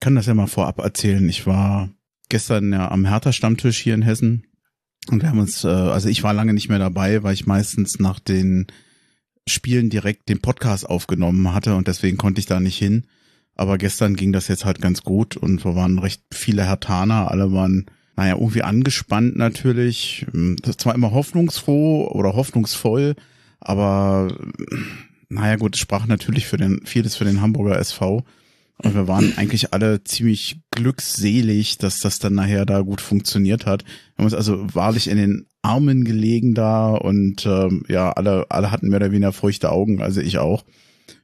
Ich kann das ja mal vorab erzählen. Ich war gestern ja am Hertha-Stammtisch hier in Hessen und wir haben uns, äh, also ich war lange nicht mehr dabei, weil ich meistens nach den Spielen direkt den Podcast aufgenommen hatte und deswegen konnte ich da nicht hin. Aber gestern ging das jetzt halt ganz gut und wir waren recht viele Hertaner, alle waren, naja, irgendwie angespannt natürlich. Das war immer hoffnungsfroh oder hoffnungsvoll, aber naja gut, es sprach natürlich für den, vieles für den Hamburger SV. Und wir waren eigentlich alle ziemlich glückselig, dass das dann nachher da gut funktioniert hat. Wir haben uns also wahrlich in den Armen gelegen da und ähm, ja, alle, alle hatten mehr oder weniger feuchte Augen, also ich auch.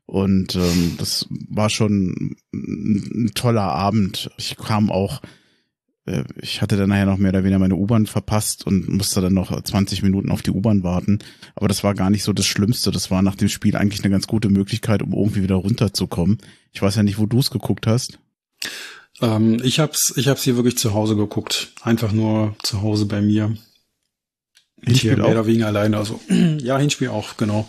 Und ähm, das war schon ein, toller Abend. Ich kam auch ich hatte dann nachher noch mehr oder weniger meine U-Bahn verpasst und musste dann noch 20 Minuten auf die U-Bahn warten. Aber das war gar nicht so das Schlimmste. Das war nach dem Spiel eigentlich eine ganz gute Möglichkeit, um irgendwie wieder runterzukommen. Ich weiß ja nicht, wo du es geguckt hast. Ähm, ich hab's, ich hab's hier wirklich zu Hause geguckt. Einfach nur zu Hause bei mir. Hinspiel hier mehr oder weniger alleine. Also ja, Hinspiel auch, genau.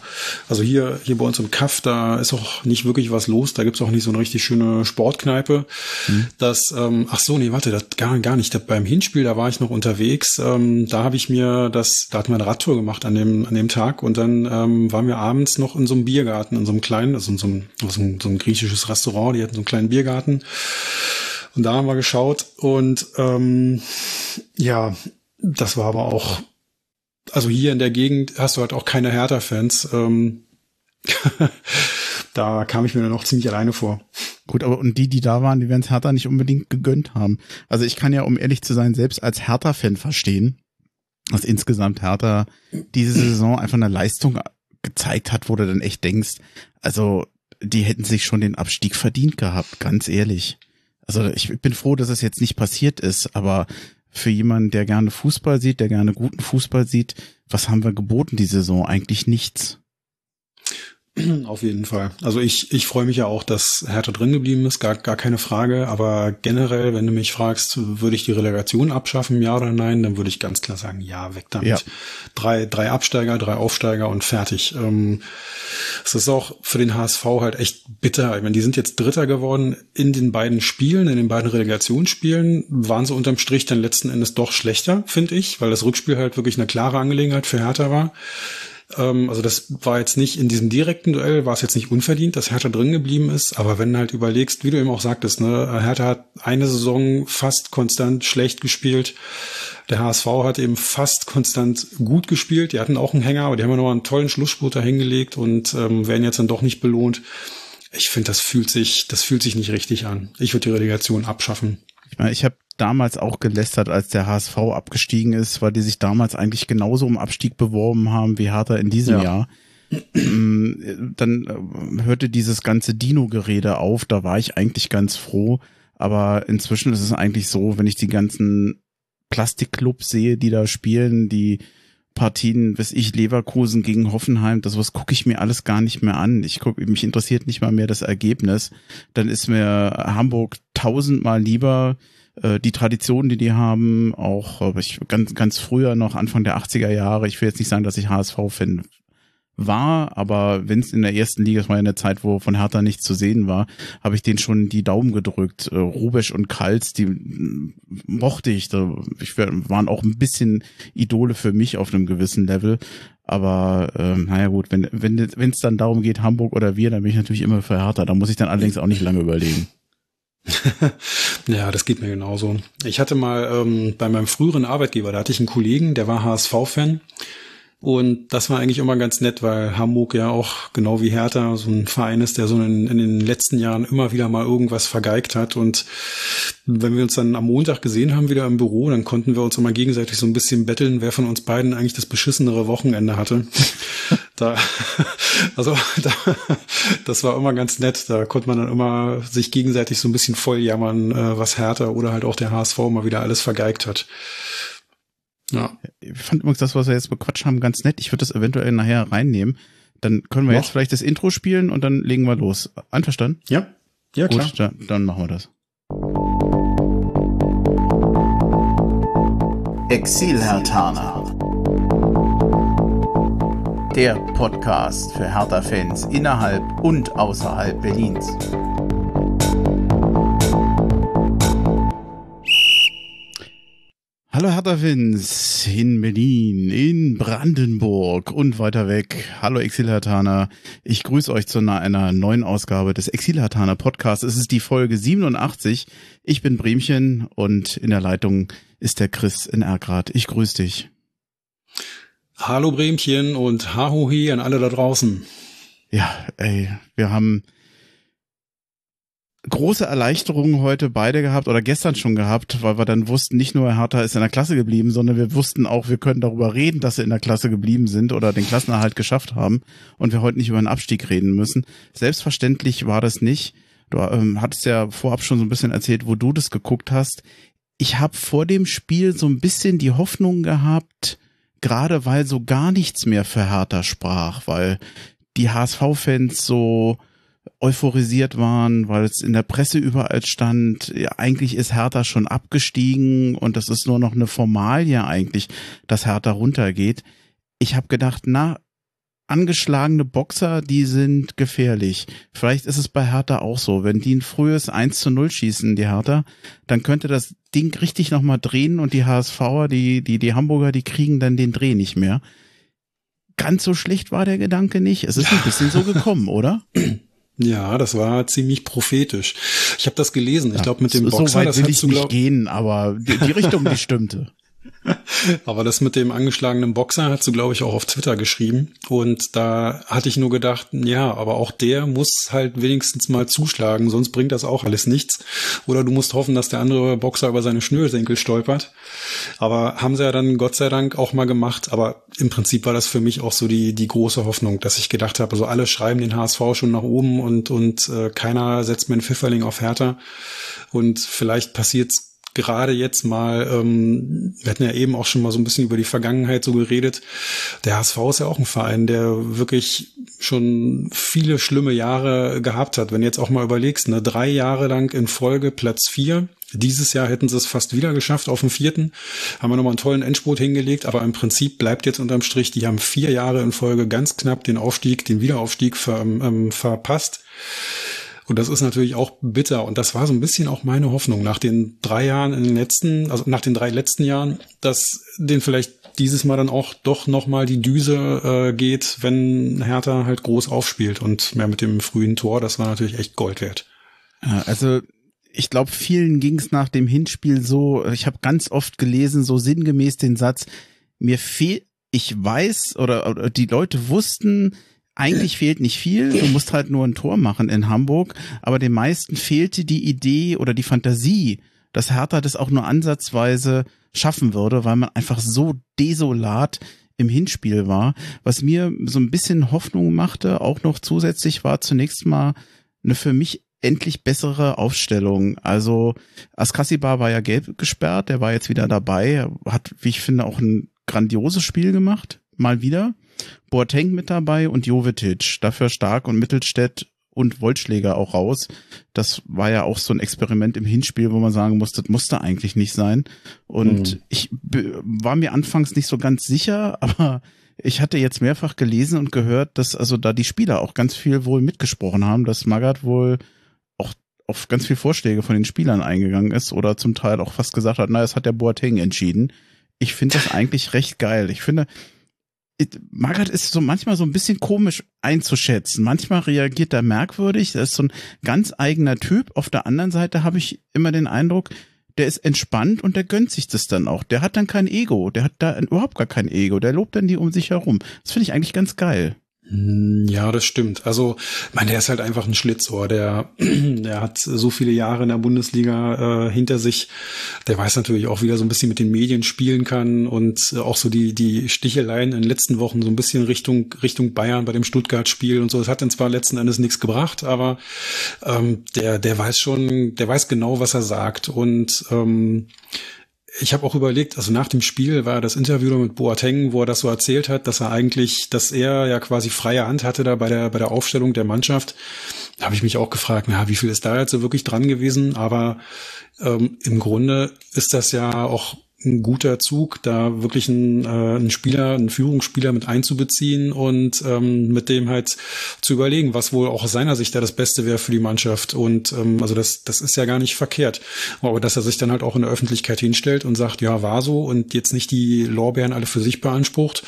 Also hier, hier bei uns im Kaff, da ist auch nicht wirklich was los. Da gibt's auch nicht so eine richtig schöne Sportkneipe. Mhm. Das, ähm, ach so, nee, warte, das gar, gar nicht. Das, beim Hinspiel, da war ich noch unterwegs. Ähm, da habe ich mir das, da hatten wir eine Radtour gemacht an dem, an dem Tag und dann ähm, waren wir abends noch in so einem Biergarten, in so einem kleinen, also in so einem, so einem, so einem griechisches Restaurant, die hatten so einen kleinen Biergarten. Und da haben wir geschaut und ähm, ja, das war aber auch also hier in der Gegend hast du halt auch keine Hertha-Fans. Ähm, da kam ich mir dann auch ziemlich alleine vor. Gut, aber und die, die da waren, die werden es Hertha nicht unbedingt gegönnt haben. Also ich kann ja, um ehrlich zu sein, selbst als Hertha-Fan verstehen, dass insgesamt Hertha diese Saison einfach eine Leistung gezeigt hat, wo du dann echt denkst, also die hätten sich schon den Abstieg verdient gehabt, ganz ehrlich. Also ich bin froh, dass es jetzt nicht passiert ist, aber für jemanden, der gerne Fußball sieht, der gerne guten Fußball sieht, was haben wir geboten die Saison? Eigentlich nichts. Auf jeden Fall. Also ich, ich freue mich ja auch, dass Hertha drin geblieben ist, gar, gar keine Frage. Aber generell, wenn du mich fragst, würde ich die Relegation abschaffen, ja oder nein, dann würde ich ganz klar sagen, ja, weg damit. Ja. Drei, drei Absteiger, drei Aufsteiger und fertig. Ähm, es ist auch für den HSV halt echt bitter. Ich meine, die sind jetzt Dritter geworden in den beiden Spielen, in den beiden Relegationsspielen, waren sie unterm Strich dann letzten Endes doch schlechter, finde ich, weil das Rückspiel halt wirklich eine klare Angelegenheit für Hertha war. Ähm, also das war jetzt nicht in diesem direkten Duell, war es jetzt nicht unverdient, dass Hertha drin geblieben ist. Aber wenn du halt überlegst, wie du eben auch sagtest, ne, Hertha hat eine Saison fast konstant schlecht gespielt. Der HSV hat eben fast konstant gut gespielt. Die hatten auch einen Hänger, aber die haben ja noch einen tollen Schlussspurt da hingelegt und ähm, werden jetzt dann doch nicht belohnt. Ich finde, das fühlt sich, das fühlt sich nicht richtig an. Ich würde die Relegation abschaffen. Ich meine, ich habe damals auch gelästert, als der HSV abgestiegen ist, weil die sich damals eigentlich genauso um Abstieg beworben haben wie Hertha in diesem ja. Jahr. Mm, dann äh, hörte dieses ganze Dino-Gerede auf, da war ich eigentlich ganz froh. Aber inzwischen ist es eigentlich so, wenn ich die ganzen Plastikclubs sehe, die da spielen, die Partien, bis ich Leverkusen gegen Hoffenheim, das was gucke ich mir alles gar nicht mehr an. Ich guck, mich interessiert nicht mal mehr das Ergebnis. Dann ist mir Hamburg tausendmal lieber äh, die Tradition, die die haben, auch äh, ich ganz ganz früher noch Anfang der 80er Jahre. Ich will jetzt nicht sagen, dass ich HSV-Fan war, aber wenn es in der ersten Liga, das war ja eine Zeit, wo von Hertha nichts zu sehen war, habe ich denen schon die Daumen gedrückt. Äh, Rubesch und Kals, die mm, mochte ich. Da, ich waren auch ein bisschen Idole für mich auf einem gewissen Level. Aber ähm, naja gut, wenn wenn wenn es dann darum geht, Hamburg oder wir, dann bin ich natürlich immer für Hertha. Da muss ich dann allerdings auch nicht lange überlegen. ja, das geht mir genauso. Ich hatte mal ähm, bei meinem früheren Arbeitgeber, da hatte ich einen Kollegen, der war HSV-Fan und das war eigentlich immer ganz nett, weil Hamburg ja auch genau wie Hertha so ein Verein ist, der so in, in, den letzten Jahren immer wieder mal irgendwas vergeigt hat. Und wenn wir uns dann am Montag gesehen haben, wieder im Büro, dann konnten wir uns immer gegenseitig so ein bisschen betteln, wer von uns beiden eigentlich das beschissenere Wochenende hatte. Da, also, da, das war immer ganz nett. Da konnte man dann immer sich gegenseitig so ein bisschen voll jammern, äh, was Hertha oder halt auch der HSV mal wieder alles vergeigt hat. Ja. Ich fand übrigens das, was wir jetzt bequatscht haben, ganz nett. Ich würde das eventuell nachher reinnehmen. Dann können wir Noch? jetzt vielleicht das Intro spielen und dann legen wir los. Einverstanden? Ja. Ja, klar. Gut, dann, machen wir das. Exil Hertana der Podcast für Hertha-Fans innerhalb und außerhalb Berlins. Hallo Hertha-Fans in Berlin, in Brandenburg und weiter weg. Hallo Exilhertaner. Ich grüße euch zu einer neuen Ausgabe des Exilhertaner Podcasts. Es ist die Folge 87. Ich bin Bremchen und in der Leitung ist der Chris in Ergrad. Ich grüße dich. Hallo Bremchen und Hahohi an alle da draußen. Ja, ey, wir haben große Erleichterungen heute beide gehabt oder gestern schon gehabt, weil wir dann wussten, nicht nur Hertha ist in der Klasse geblieben, sondern wir wussten auch, wir können darüber reden, dass sie in der Klasse geblieben sind oder den Klassenerhalt geschafft haben und wir heute nicht über einen Abstieg reden müssen. Selbstverständlich war das nicht. Du ähm, hattest ja vorab schon so ein bisschen erzählt, wo du das geguckt hast. Ich habe vor dem Spiel so ein bisschen die Hoffnung gehabt, gerade weil so gar nichts mehr für Hertha sprach, weil die HSV-Fans so euphorisiert waren, weil es in der Presse überall stand, ja, eigentlich ist Hertha schon abgestiegen und das ist nur noch eine Formalie eigentlich, dass Hertha runtergeht. Ich habe gedacht, na, angeschlagene Boxer, die sind gefährlich. Vielleicht ist es bei Hertha auch so. Wenn die ein frühes 1 zu 0 schießen, die Hertha, dann könnte das Ding richtig nochmal drehen und die HSVer, die, die, die Hamburger, die kriegen dann den Dreh nicht mehr. Ganz so schlecht war der Gedanke nicht. Es ist ein bisschen so gekommen, oder? Ja, das war ziemlich prophetisch. Ich habe das gelesen. Ich glaube, mit dem so Boxer, weit das will ich nicht glaub, gehen, aber die, die Richtung, die stimmte. Aber das mit dem angeschlagenen Boxer hast du, glaube ich, auch auf Twitter geschrieben. Und da hatte ich nur gedacht, ja, aber auch der muss halt wenigstens mal zuschlagen, sonst bringt das auch alles nichts. Oder du musst hoffen, dass der andere Boxer über seine Schnürsenkel stolpert. Aber haben sie ja dann Gott sei Dank auch mal gemacht. Aber im Prinzip war das für mich auch so die, die große Hoffnung, dass ich gedacht habe, also alle schreiben den HSV schon nach oben und, und äh, keiner setzt mir einen Pfifferling auf Hertha. Und vielleicht passiert's gerade jetzt mal, ähm, wir hatten ja eben auch schon mal so ein bisschen über die Vergangenheit so geredet. Der HSV ist ja auch ein Verein, der wirklich schon viele schlimme Jahre gehabt hat. Wenn du jetzt auch mal überlegst, ne, drei Jahre lang in Folge Platz vier. Dieses Jahr hätten sie es fast wieder geschafft auf dem vierten. Haben wir nochmal einen tollen Endspurt hingelegt, aber im Prinzip bleibt jetzt unterm Strich, die haben vier Jahre in Folge ganz knapp den Aufstieg, den Wiederaufstieg ver, ähm, verpasst. Und das ist natürlich auch bitter. Und das war so ein bisschen auch meine Hoffnung nach den drei Jahren in den letzten, also nach den drei letzten Jahren, dass den vielleicht dieses Mal dann auch doch nochmal die Düse äh, geht, wenn Hertha halt groß aufspielt und mehr mit dem frühen Tor, das war natürlich echt Gold wert. Also ich glaube, vielen ging es nach dem Hinspiel so, ich habe ganz oft gelesen, so sinngemäß den Satz, mir fehlt, ich weiß oder, oder die Leute wussten, eigentlich fehlt nicht viel, du musst halt nur ein Tor machen in Hamburg, aber den meisten fehlte die Idee oder die Fantasie, dass Hertha das auch nur ansatzweise schaffen würde, weil man einfach so desolat im Hinspiel war. Was mir so ein bisschen Hoffnung machte, auch noch zusätzlich war zunächst mal eine für mich endlich bessere Aufstellung. Also Askasibar war ja gelb gesperrt, der war jetzt wieder dabei, hat, wie ich finde, auch ein grandioses Spiel gemacht, mal wieder. Boateng mit dabei und Jovetic. Dafür Stark und Mittelstädt und Wollschläger auch raus. Das war ja auch so ein Experiment im Hinspiel, wo man sagen musste, das musste eigentlich nicht sein. Und mhm. ich war mir anfangs nicht so ganz sicher, aber ich hatte jetzt mehrfach gelesen und gehört, dass also da die Spieler auch ganz viel wohl mitgesprochen haben, dass Magath wohl auch auf ganz viel Vorschläge von den Spielern eingegangen ist oder zum Teil auch fast gesagt hat, na, das hat der Boateng entschieden. Ich finde das eigentlich recht geil. Ich finde, Margaret ist so manchmal so ein bisschen komisch einzuschätzen. Manchmal reagiert er merkwürdig. Er ist so ein ganz eigener Typ. Auf der anderen Seite habe ich immer den Eindruck, der ist entspannt und der gönnt sich das dann auch. Der hat dann kein Ego. Der hat da überhaupt gar kein Ego. Der lobt dann die um sich herum. Das finde ich eigentlich ganz geil. Hm, ja, das stimmt. Also, meine, der ist halt einfach ein Schlitzohr. Der, der hat so viele Jahre in der Bundesliga äh, hinter sich. Der weiß natürlich auch, wie er so ein bisschen mit den Medien spielen kann und äh, auch so die, die Sticheleien in den letzten Wochen so ein bisschen Richtung, Richtung Bayern bei dem Stuttgart-Spiel und so. Das hat dann zwar letzten Endes nichts gebracht, aber ähm, der, der weiß schon, der weiß genau, was er sagt. Und ähm, ich habe auch überlegt, also nach dem Spiel war das Interview mit Boateng, wo er das so erzählt hat, dass er eigentlich, dass er ja quasi freie Hand hatte da bei der bei der Aufstellung der Mannschaft. Da habe ich mich auch gefragt, na, wie viel ist da jetzt so wirklich dran gewesen? Aber ähm, im Grunde ist das ja auch ein guter Zug, da wirklich einen, äh, einen Spieler, einen Führungsspieler mit einzubeziehen und ähm, mit dem halt zu überlegen, was wohl auch aus seiner Sicht da das Beste wäre für die Mannschaft. Und ähm, also das, das ist ja gar nicht verkehrt. Aber dass er sich dann halt auch in der Öffentlichkeit hinstellt und sagt, ja, war so und jetzt nicht die Lorbeeren alle für sich beansprucht,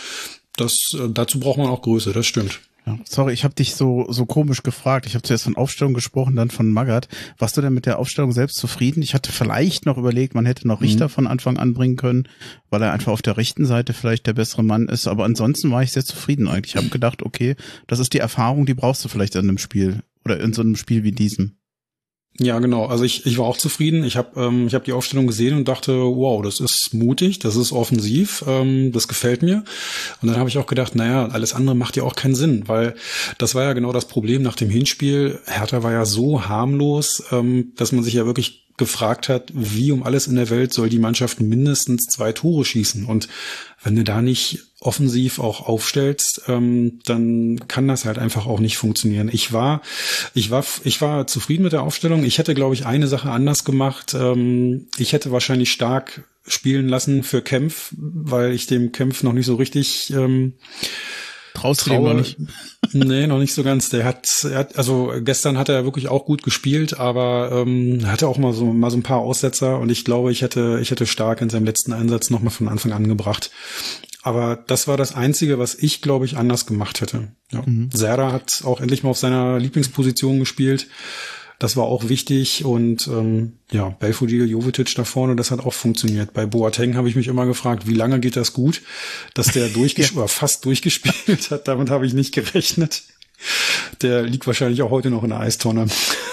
das, äh, dazu braucht man auch Größe, das stimmt. Ja, sorry, ich habe dich so so komisch gefragt. Ich habe zuerst von Aufstellung gesprochen, dann von Magath. Warst du denn mit der Aufstellung selbst zufrieden? Ich hatte vielleicht noch überlegt, man hätte noch Richter mhm. von Anfang an bringen können, weil er einfach auf der rechten Seite vielleicht der bessere Mann ist. Aber ansonsten war ich sehr zufrieden eigentlich. Ich habe gedacht, okay, das ist die Erfahrung, die brauchst du vielleicht in einem Spiel oder in so einem Spiel wie diesem. Ja, genau. Also ich, ich war auch zufrieden. Ich habe ähm, ich hab die Aufstellung gesehen und dachte, wow, das ist mutig, das ist offensiv, ähm, das gefällt mir. Und dann habe ich auch gedacht, naja, alles andere macht ja auch keinen Sinn, weil das war ja genau das Problem nach dem Hinspiel. Hertha war ja so harmlos, ähm, dass man sich ja wirklich gefragt hat, wie um alles in der Welt soll die Mannschaft mindestens zwei Tore schießen. Und wenn du da nicht offensiv auch aufstellst, ähm, dann kann das halt einfach auch nicht funktionieren. Ich war, ich war, ich war zufrieden mit der Aufstellung. Ich hätte, glaube ich, eine Sache anders gemacht. Ähm, ich hätte wahrscheinlich stark spielen lassen für Kempf, weil ich dem Kempf noch nicht so richtig ähm, Traust du noch nicht? nee, noch nicht so ganz. Der hat, er hat, also gestern hat er wirklich auch gut gespielt, aber ähm, hatte auch mal so mal so ein paar Aussetzer und ich glaube, ich hätte, ich hätte stark in seinem letzten Einsatz nochmal von Anfang an gebracht. Aber das war das Einzige, was ich, glaube ich, anders gemacht hätte. Ja. Mhm. Serra hat auch endlich mal auf seiner Lieblingsposition gespielt. Das war auch wichtig und ähm, ja, Belfodil, Jovetic da vorne, das hat auch funktioniert. Bei Boateng habe ich mich immer gefragt, wie lange geht das gut, dass der durchgespielt ja. oder fast durchgespielt hat. Damit habe ich nicht gerechnet. Der liegt wahrscheinlich auch heute noch in der Eistonne.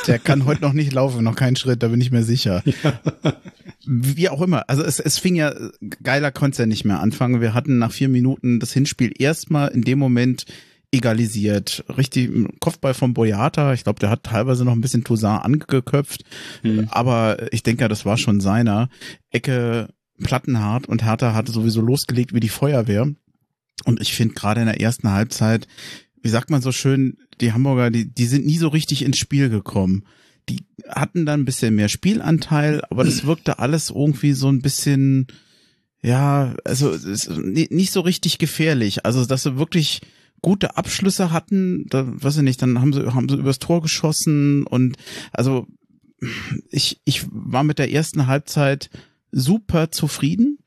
Der kann heute noch nicht laufen, noch keinen Schritt, da bin ich mir sicher. Ja. Wie auch immer. Also es, es fing ja, geiler konnte es ja nicht mehr anfangen. Wir hatten nach vier Minuten das Hinspiel erstmal in dem Moment egalisiert. Richtig Kopfball von Boyata. Ich glaube, der hat teilweise noch ein bisschen Toussaint angeköpft. Mhm. Aber ich denke, das war schon seiner. Ecke Plattenhart und Hertha hatte sowieso losgelegt wie die Feuerwehr. Und ich finde gerade in der ersten Halbzeit, wie sagt man so schön, die Hamburger, die, die sind nie so richtig ins Spiel gekommen. Die hatten dann ein bisschen mehr Spielanteil, aber das wirkte alles irgendwie so ein bisschen, ja, also nicht so richtig gefährlich. Also, dass sie wirklich gute Abschlüsse hatten, da weiß ich nicht, dann haben sie haben sie übers Tor geschossen und also ich ich war mit der ersten Halbzeit super zufrieden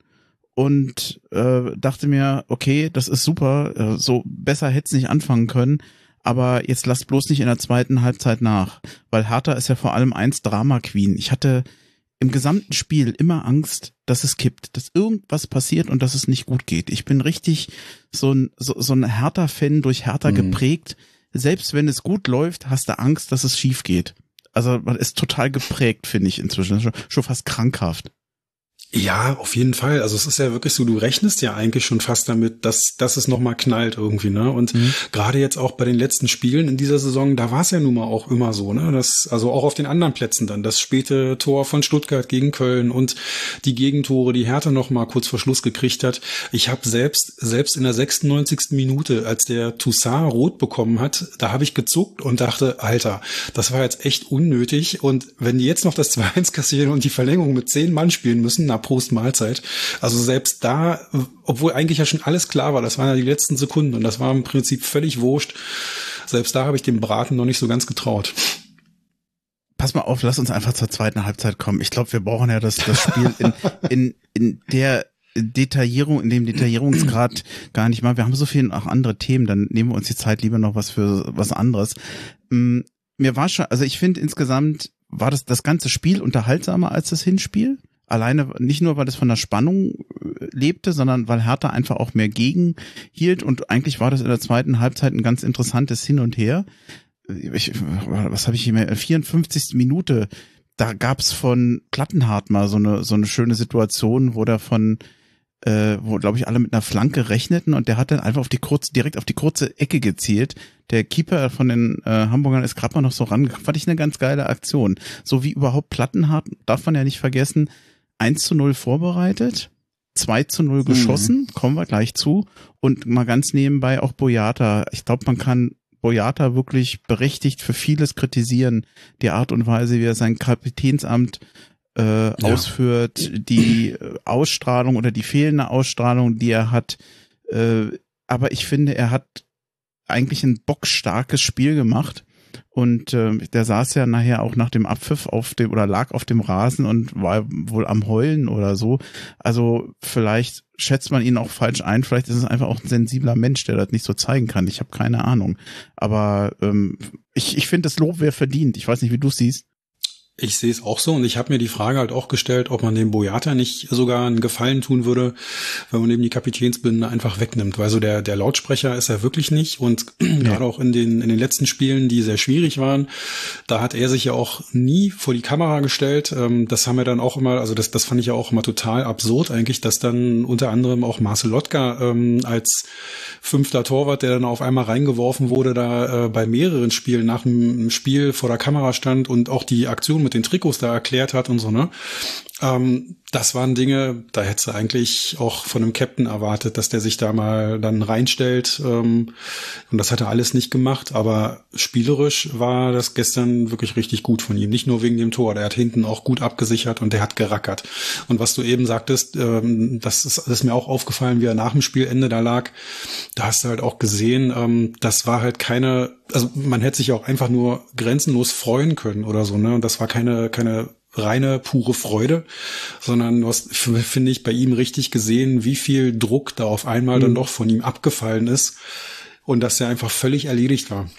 und äh, dachte mir, okay, das ist super, äh, so besser hätte es nicht anfangen können, aber jetzt lasst bloß nicht in der zweiten Halbzeit nach, weil Hertha ist ja vor allem eins Drama Queen. Ich hatte im gesamten Spiel immer Angst, dass es kippt, dass irgendwas passiert und dass es nicht gut geht. Ich bin richtig so ein, so, so ein härter Fan durch härter mhm. geprägt. Selbst wenn es gut läuft, hast du Angst, dass es schief geht. Also man ist total geprägt, finde ich inzwischen. Schon, schon fast krankhaft. Ja, auf jeden Fall. Also es ist ja wirklich so, du rechnest ja eigentlich schon fast damit, dass, dass es nochmal knallt irgendwie, ne? Und mhm. gerade jetzt auch bei den letzten Spielen in dieser Saison, da war es ja nun mal auch immer so, ne? Das, also auch auf den anderen Plätzen dann, das späte Tor von Stuttgart gegen Köln und die Gegentore, die Hertha nochmal kurz vor Schluss gekriegt hat. Ich habe selbst, selbst in der 96. Minute, als der Toussaint rot bekommen hat, da habe ich gezuckt und dachte, Alter, das war jetzt echt unnötig. Und wenn die jetzt noch das 2-1 kassieren und die Verlängerung mit zehn Mann spielen müssen, na Prost Mahlzeit. Also selbst da, obwohl eigentlich ja schon alles klar war, das waren ja die letzten Sekunden und das war im Prinzip völlig wurscht. Selbst da habe ich dem Braten noch nicht so ganz getraut. Pass mal auf, lass uns einfach zur zweiten Halbzeit kommen. Ich glaube, wir brauchen ja das, das Spiel in, in, in der Detaillierung, in dem Detaillierungsgrad gar nicht mal. Wir haben so viele auch andere Themen, dann nehmen wir uns die Zeit lieber noch was für was anderes. Mm, mir war schon, also ich finde insgesamt war das das ganze Spiel unterhaltsamer als das Hinspiel. Alleine nicht nur, weil es von der Spannung äh, lebte, sondern weil Hertha einfach auch mehr gegenhielt und eigentlich war das in der zweiten Halbzeit ein ganz interessantes Hin und Her. Ich, was habe ich hier mehr? 54. Minute. Da gab's von Plattenhardt mal so eine so eine schöne Situation, wo der von äh, wo glaube ich alle mit einer Flanke rechneten und der hat dann einfach auf die kurze direkt auf die kurze Ecke gezielt. Der Keeper von den äh, Hamburgern ist gerade mal noch so rangekommen. Fand ich eine ganz geile Aktion. So wie überhaupt Plattenhardt darf man ja nicht vergessen 1 zu 0 vorbereitet, 2 zu 0 geschossen, mhm. kommen wir gleich zu. Und mal ganz nebenbei auch Boyata. Ich glaube, man kann Boyata wirklich berechtigt für vieles kritisieren. Die Art und Weise, wie er sein Kapitänsamt äh, ja. ausführt, die Ausstrahlung oder die fehlende Ausstrahlung, die er hat. Äh, aber ich finde, er hat eigentlich ein bockstarkes Spiel gemacht. Und äh, der saß ja nachher auch nach dem Abpfiff auf dem oder lag auf dem Rasen und war wohl am Heulen oder so. Also vielleicht schätzt man ihn auch falsch ein. Vielleicht ist es einfach auch ein sensibler Mensch, der das nicht so zeigen kann. Ich habe keine Ahnung. Aber ähm, ich, ich finde, das Lob wäre verdient. Ich weiß nicht, wie du siehst. Ich sehe es auch so und ich habe mir die Frage halt auch gestellt, ob man dem Boyata nicht sogar einen Gefallen tun würde, wenn man eben die Kapitänsbinde einfach wegnimmt, weil so der der Lautsprecher ist er wirklich nicht und ja. gerade auch in den in den letzten Spielen, die sehr schwierig waren, da hat er sich ja auch nie vor die Kamera gestellt. Ähm, das haben wir dann auch immer, also das das fand ich ja auch immer total absurd eigentlich, dass dann unter anderem auch Marcel Lotka ähm, als fünfter Torwart, der dann auf einmal reingeworfen wurde, da äh, bei mehreren Spielen nach dem Spiel vor der Kamera stand und auch die Aktion mit den Trikots da erklärt hat und so, ne? Ähm, das waren Dinge, da hättest du eigentlich auch von einem Captain erwartet, dass der sich da mal dann reinstellt. Ähm, und das hat er alles nicht gemacht, aber spielerisch war das gestern wirklich richtig gut von ihm. Nicht nur wegen dem Tor, der hat hinten auch gut abgesichert und der hat gerackert. Und was du eben sagtest, ähm, das, ist, das ist mir auch aufgefallen, wie er nach dem Spielende da lag. Da hast du halt auch gesehen, ähm, das war halt keine, also man hätte sich auch einfach nur grenzenlos freuen können oder so, ne? Und das war keine, keine reine pure Freude, sondern hast, finde ich, bei ihm richtig gesehen, wie viel Druck da auf einmal mhm. dann doch von ihm abgefallen ist und dass er einfach völlig erledigt war.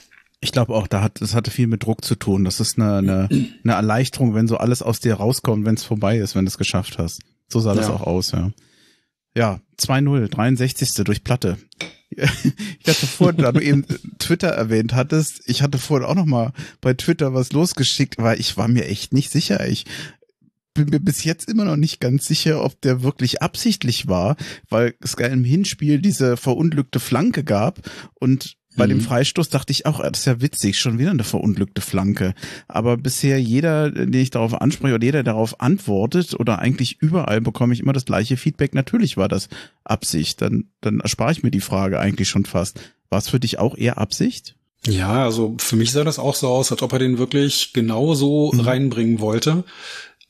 Ich glaube auch, da hat, das hatte viel mit Druck zu tun. Das ist eine, eine, eine Erleichterung, wenn so alles aus dir rauskommt, wenn es vorbei ist, wenn du es geschafft hast. So sah ja. das auch aus, ja. Ja, 2-0, 63. durch Platte. Ich hatte vorhin, da du eben Twitter erwähnt hattest, ich hatte vorhin auch noch mal bei Twitter was losgeschickt, weil ich war mir echt nicht sicher. Ich bin mir bis jetzt immer noch nicht ganz sicher, ob der wirklich absichtlich war, weil es im Hinspiel diese verunglückte Flanke gab und bei mhm. dem Freistoß dachte ich auch, das ist ja witzig, schon wieder eine verunglückte Flanke. Aber bisher jeder, den ich darauf anspreche oder jeder darauf antwortet oder eigentlich überall bekomme ich immer das gleiche Feedback. Natürlich war das Absicht. Dann, dann erspare ich mir die Frage eigentlich schon fast. War es für dich auch eher Absicht? Ja, also für mich sah das auch so aus, als ob er den wirklich genau so mhm. reinbringen wollte.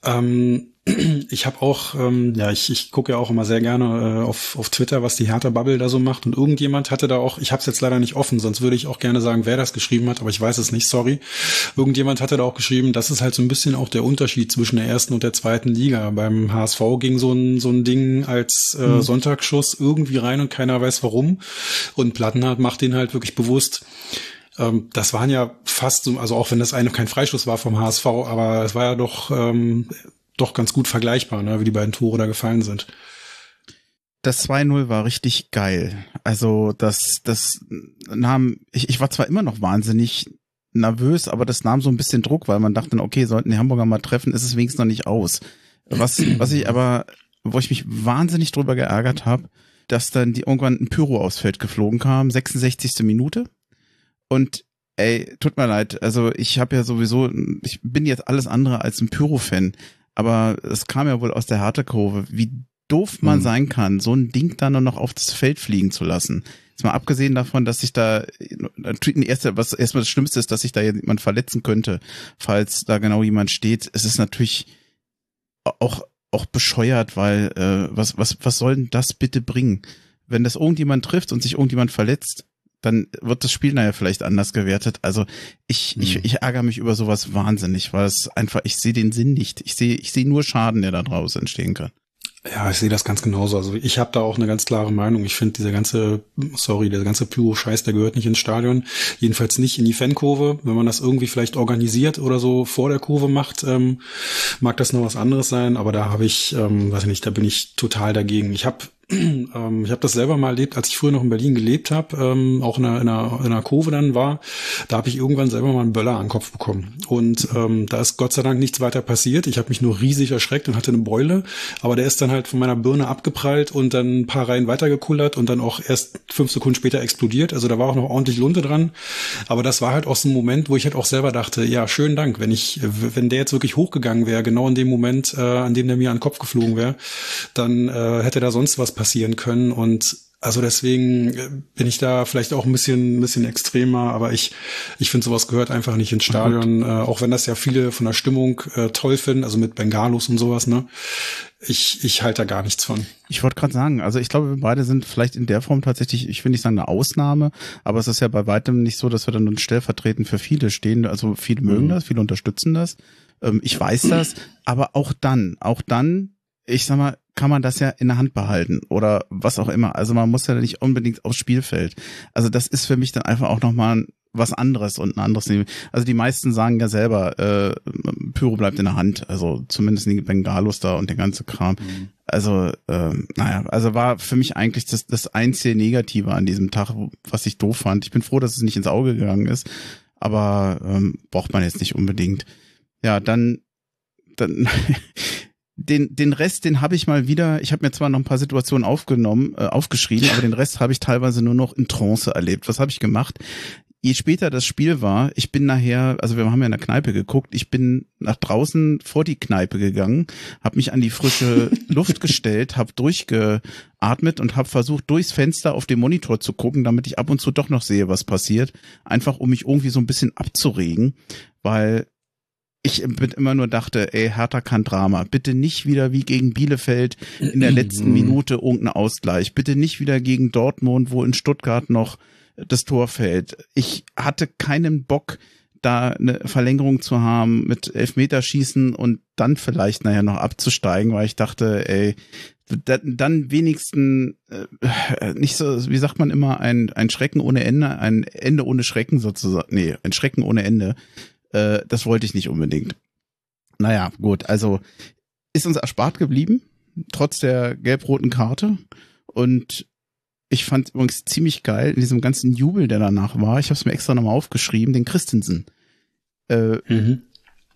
Ähm, ich habe auch, ähm, ja, ich, ich gucke ja auch immer sehr gerne äh, auf, auf Twitter, was die Hertha Bubble da so macht. Und irgendjemand hatte da auch, ich habe es jetzt leider nicht offen, sonst würde ich auch gerne sagen, wer das geschrieben hat, aber ich weiß es nicht, sorry. Irgendjemand hatte da auch geschrieben, das ist halt so ein bisschen auch der Unterschied zwischen der ersten und der zweiten Liga. Beim HSV ging so ein, so ein Ding als äh, mhm. Sonntagsschuss irgendwie rein und keiner weiß warum. Und Plattenhardt macht den halt wirklich bewusst ähm, das waren ja fast so, also auch wenn das eine kein Freistoß war vom HSV, aber es war ja doch ähm, doch ganz gut vergleichbar, ne, wie die beiden Tore da gefallen sind. Das 2-0 war richtig geil. Also das, das nahm, ich, ich war zwar immer noch wahnsinnig nervös, aber das nahm so ein bisschen Druck, weil man dachte, okay, sollten die Hamburger mal treffen, ist es wenigstens noch nicht aus. Was, was ich aber, wo ich mich wahnsinnig drüber geärgert habe, dass dann die irgendwann ein Pyro aufs Feld geflogen kam, 66. Minute. Und ey, tut mir leid, also ich habe ja sowieso, ich bin jetzt alles andere als ein Pyro-Fan aber es kam ja wohl aus der Härtekurve, wie doof man mhm. sein kann, so ein Ding dann noch auf das Feld fliegen zu lassen. Jetzt mal abgesehen davon, dass sich da erste, was erstmal das Schlimmste ist, dass sich da jemand verletzen könnte, falls da genau jemand steht. Es ist natürlich auch auch bescheuert, weil äh, was was was soll denn das bitte bringen? Wenn das irgendjemand trifft und sich irgendjemand verletzt, dann wird das Spiel naja vielleicht anders gewertet. Also ich, mhm. ich, ich ärgere mich über sowas wahnsinnig, weil es einfach, ich sehe den Sinn nicht. Ich sehe, ich sehe nur Schaden, der da draus entstehen kann. Ja, ich sehe das ganz genauso. Also ich habe da auch eine ganz klare Meinung. Ich finde dieser ganze, sorry, der ganze Pyro-Scheiß, der gehört nicht ins Stadion. Jedenfalls nicht in die Fankurve. Wenn man das irgendwie vielleicht organisiert oder so vor der Kurve macht, ähm, mag das noch was anderes sein. Aber da habe ich, ähm, weiß ich nicht, da bin ich total dagegen. Ich habe ähm, ich habe das selber mal erlebt, als ich früher noch in Berlin gelebt habe, ähm, auch in einer, in, einer, in einer Kurve dann war, da habe ich irgendwann selber mal einen Böller an den Kopf bekommen. Und ähm, da ist Gott sei Dank nichts weiter passiert. Ich habe mich nur riesig erschreckt und hatte eine Beule, aber der ist dann halt von meiner Birne abgeprallt und dann ein paar Reihen weitergekullert und dann auch erst fünf Sekunden später explodiert. Also da war auch noch ordentlich Lunte dran. Aber das war halt auch so ein Moment, wo ich halt auch selber dachte, ja, schönen Dank, wenn ich, wenn der jetzt wirklich hochgegangen wäre, genau in dem Moment, äh, an dem der mir an den Kopf geflogen wäre, dann äh, hätte da sonst was passieren können. Und Also deswegen äh, bin ich da vielleicht auch ein bisschen, ein bisschen extremer, aber ich, ich finde sowas gehört einfach nicht ins Stadion, äh, auch wenn das ja viele von der Stimmung äh, toll finden, also mit Bengalos und sowas, ne? Ich, ich halte da gar nichts von. Ich wollte gerade sagen, also ich glaube, wir beide sind vielleicht in der Form tatsächlich, ich will nicht sagen eine Ausnahme, aber es ist ja bei weitem nicht so, dass wir dann stellvertretend für viele stehen. Also viele mögen mhm. das, viele unterstützen das. Ähm, ich weiß das, aber auch dann, auch dann, ich sag mal, kann man das ja in der Hand behalten oder was auch immer. Also man muss ja nicht unbedingt aufs Spielfeld. Also das ist für mich dann einfach auch nochmal was anderes und ein anderes. Also die meisten sagen ja selber, äh, Pyro bleibt in der Hand. Also zumindest die Bengalos da und der ganze Kram. Mhm. Also, äh, naja, also war für mich eigentlich das, das einzige Negative an diesem Tag, was ich doof fand. Ich bin froh, dass es nicht ins Auge gegangen ist, aber ähm, braucht man jetzt nicht unbedingt. Ja, dann, dann den, den Rest, den habe ich mal wieder, ich habe mir zwar noch ein paar Situationen aufgenommen, äh, aufgeschrieben, aber den Rest habe ich teilweise nur noch in Trance erlebt. Was habe ich gemacht? Je später das Spiel war, ich bin nachher, also wir haben ja in der Kneipe geguckt, ich bin nach draußen vor die Kneipe gegangen, habe mich an die frische Luft gestellt, habe durchgeatmet und habe versucht, durchs Fenster auf den Monitor zu gucken, damit ich ab und zu doch noch sehe, was passiert. Einfach um mich irgendwie so ein bisschen abzuregen, weil ich immer nur dachte, ey, Hertha kann Drama. Bitte nicht wieder wie gegen Bielefeld in der letzten mhm. Minute irgendein Ausgleich. Bitte nicht wieder gegen Dortmund, wo in Stuttgart noch das Tor fällt. Ich hatte keinen Bock, da eine Verlängerung zu haben mit Elfmeterschießen und dann vielleicht nachher noch abzusteigen, weil ich dachte, ey, dann wenigstens äh, nicht so, wie sagt man immer, ein, ein Schrecken ohne Ende, ein Ende ohne Schrecken sozusagen. Nee, ein Schrecken ohne Ende. Äh, das wollte ich nicht unbedingt. Naja, gut, also ist uns erspart geblieben, trotz der gelb-roten Karte. Und ich fand übrigens ziemlich geil in diesem ganzen Jubel, der danach war. Ich habe es mir extra nochmal aufgeschrieben, den Christensen. Äh, mhm.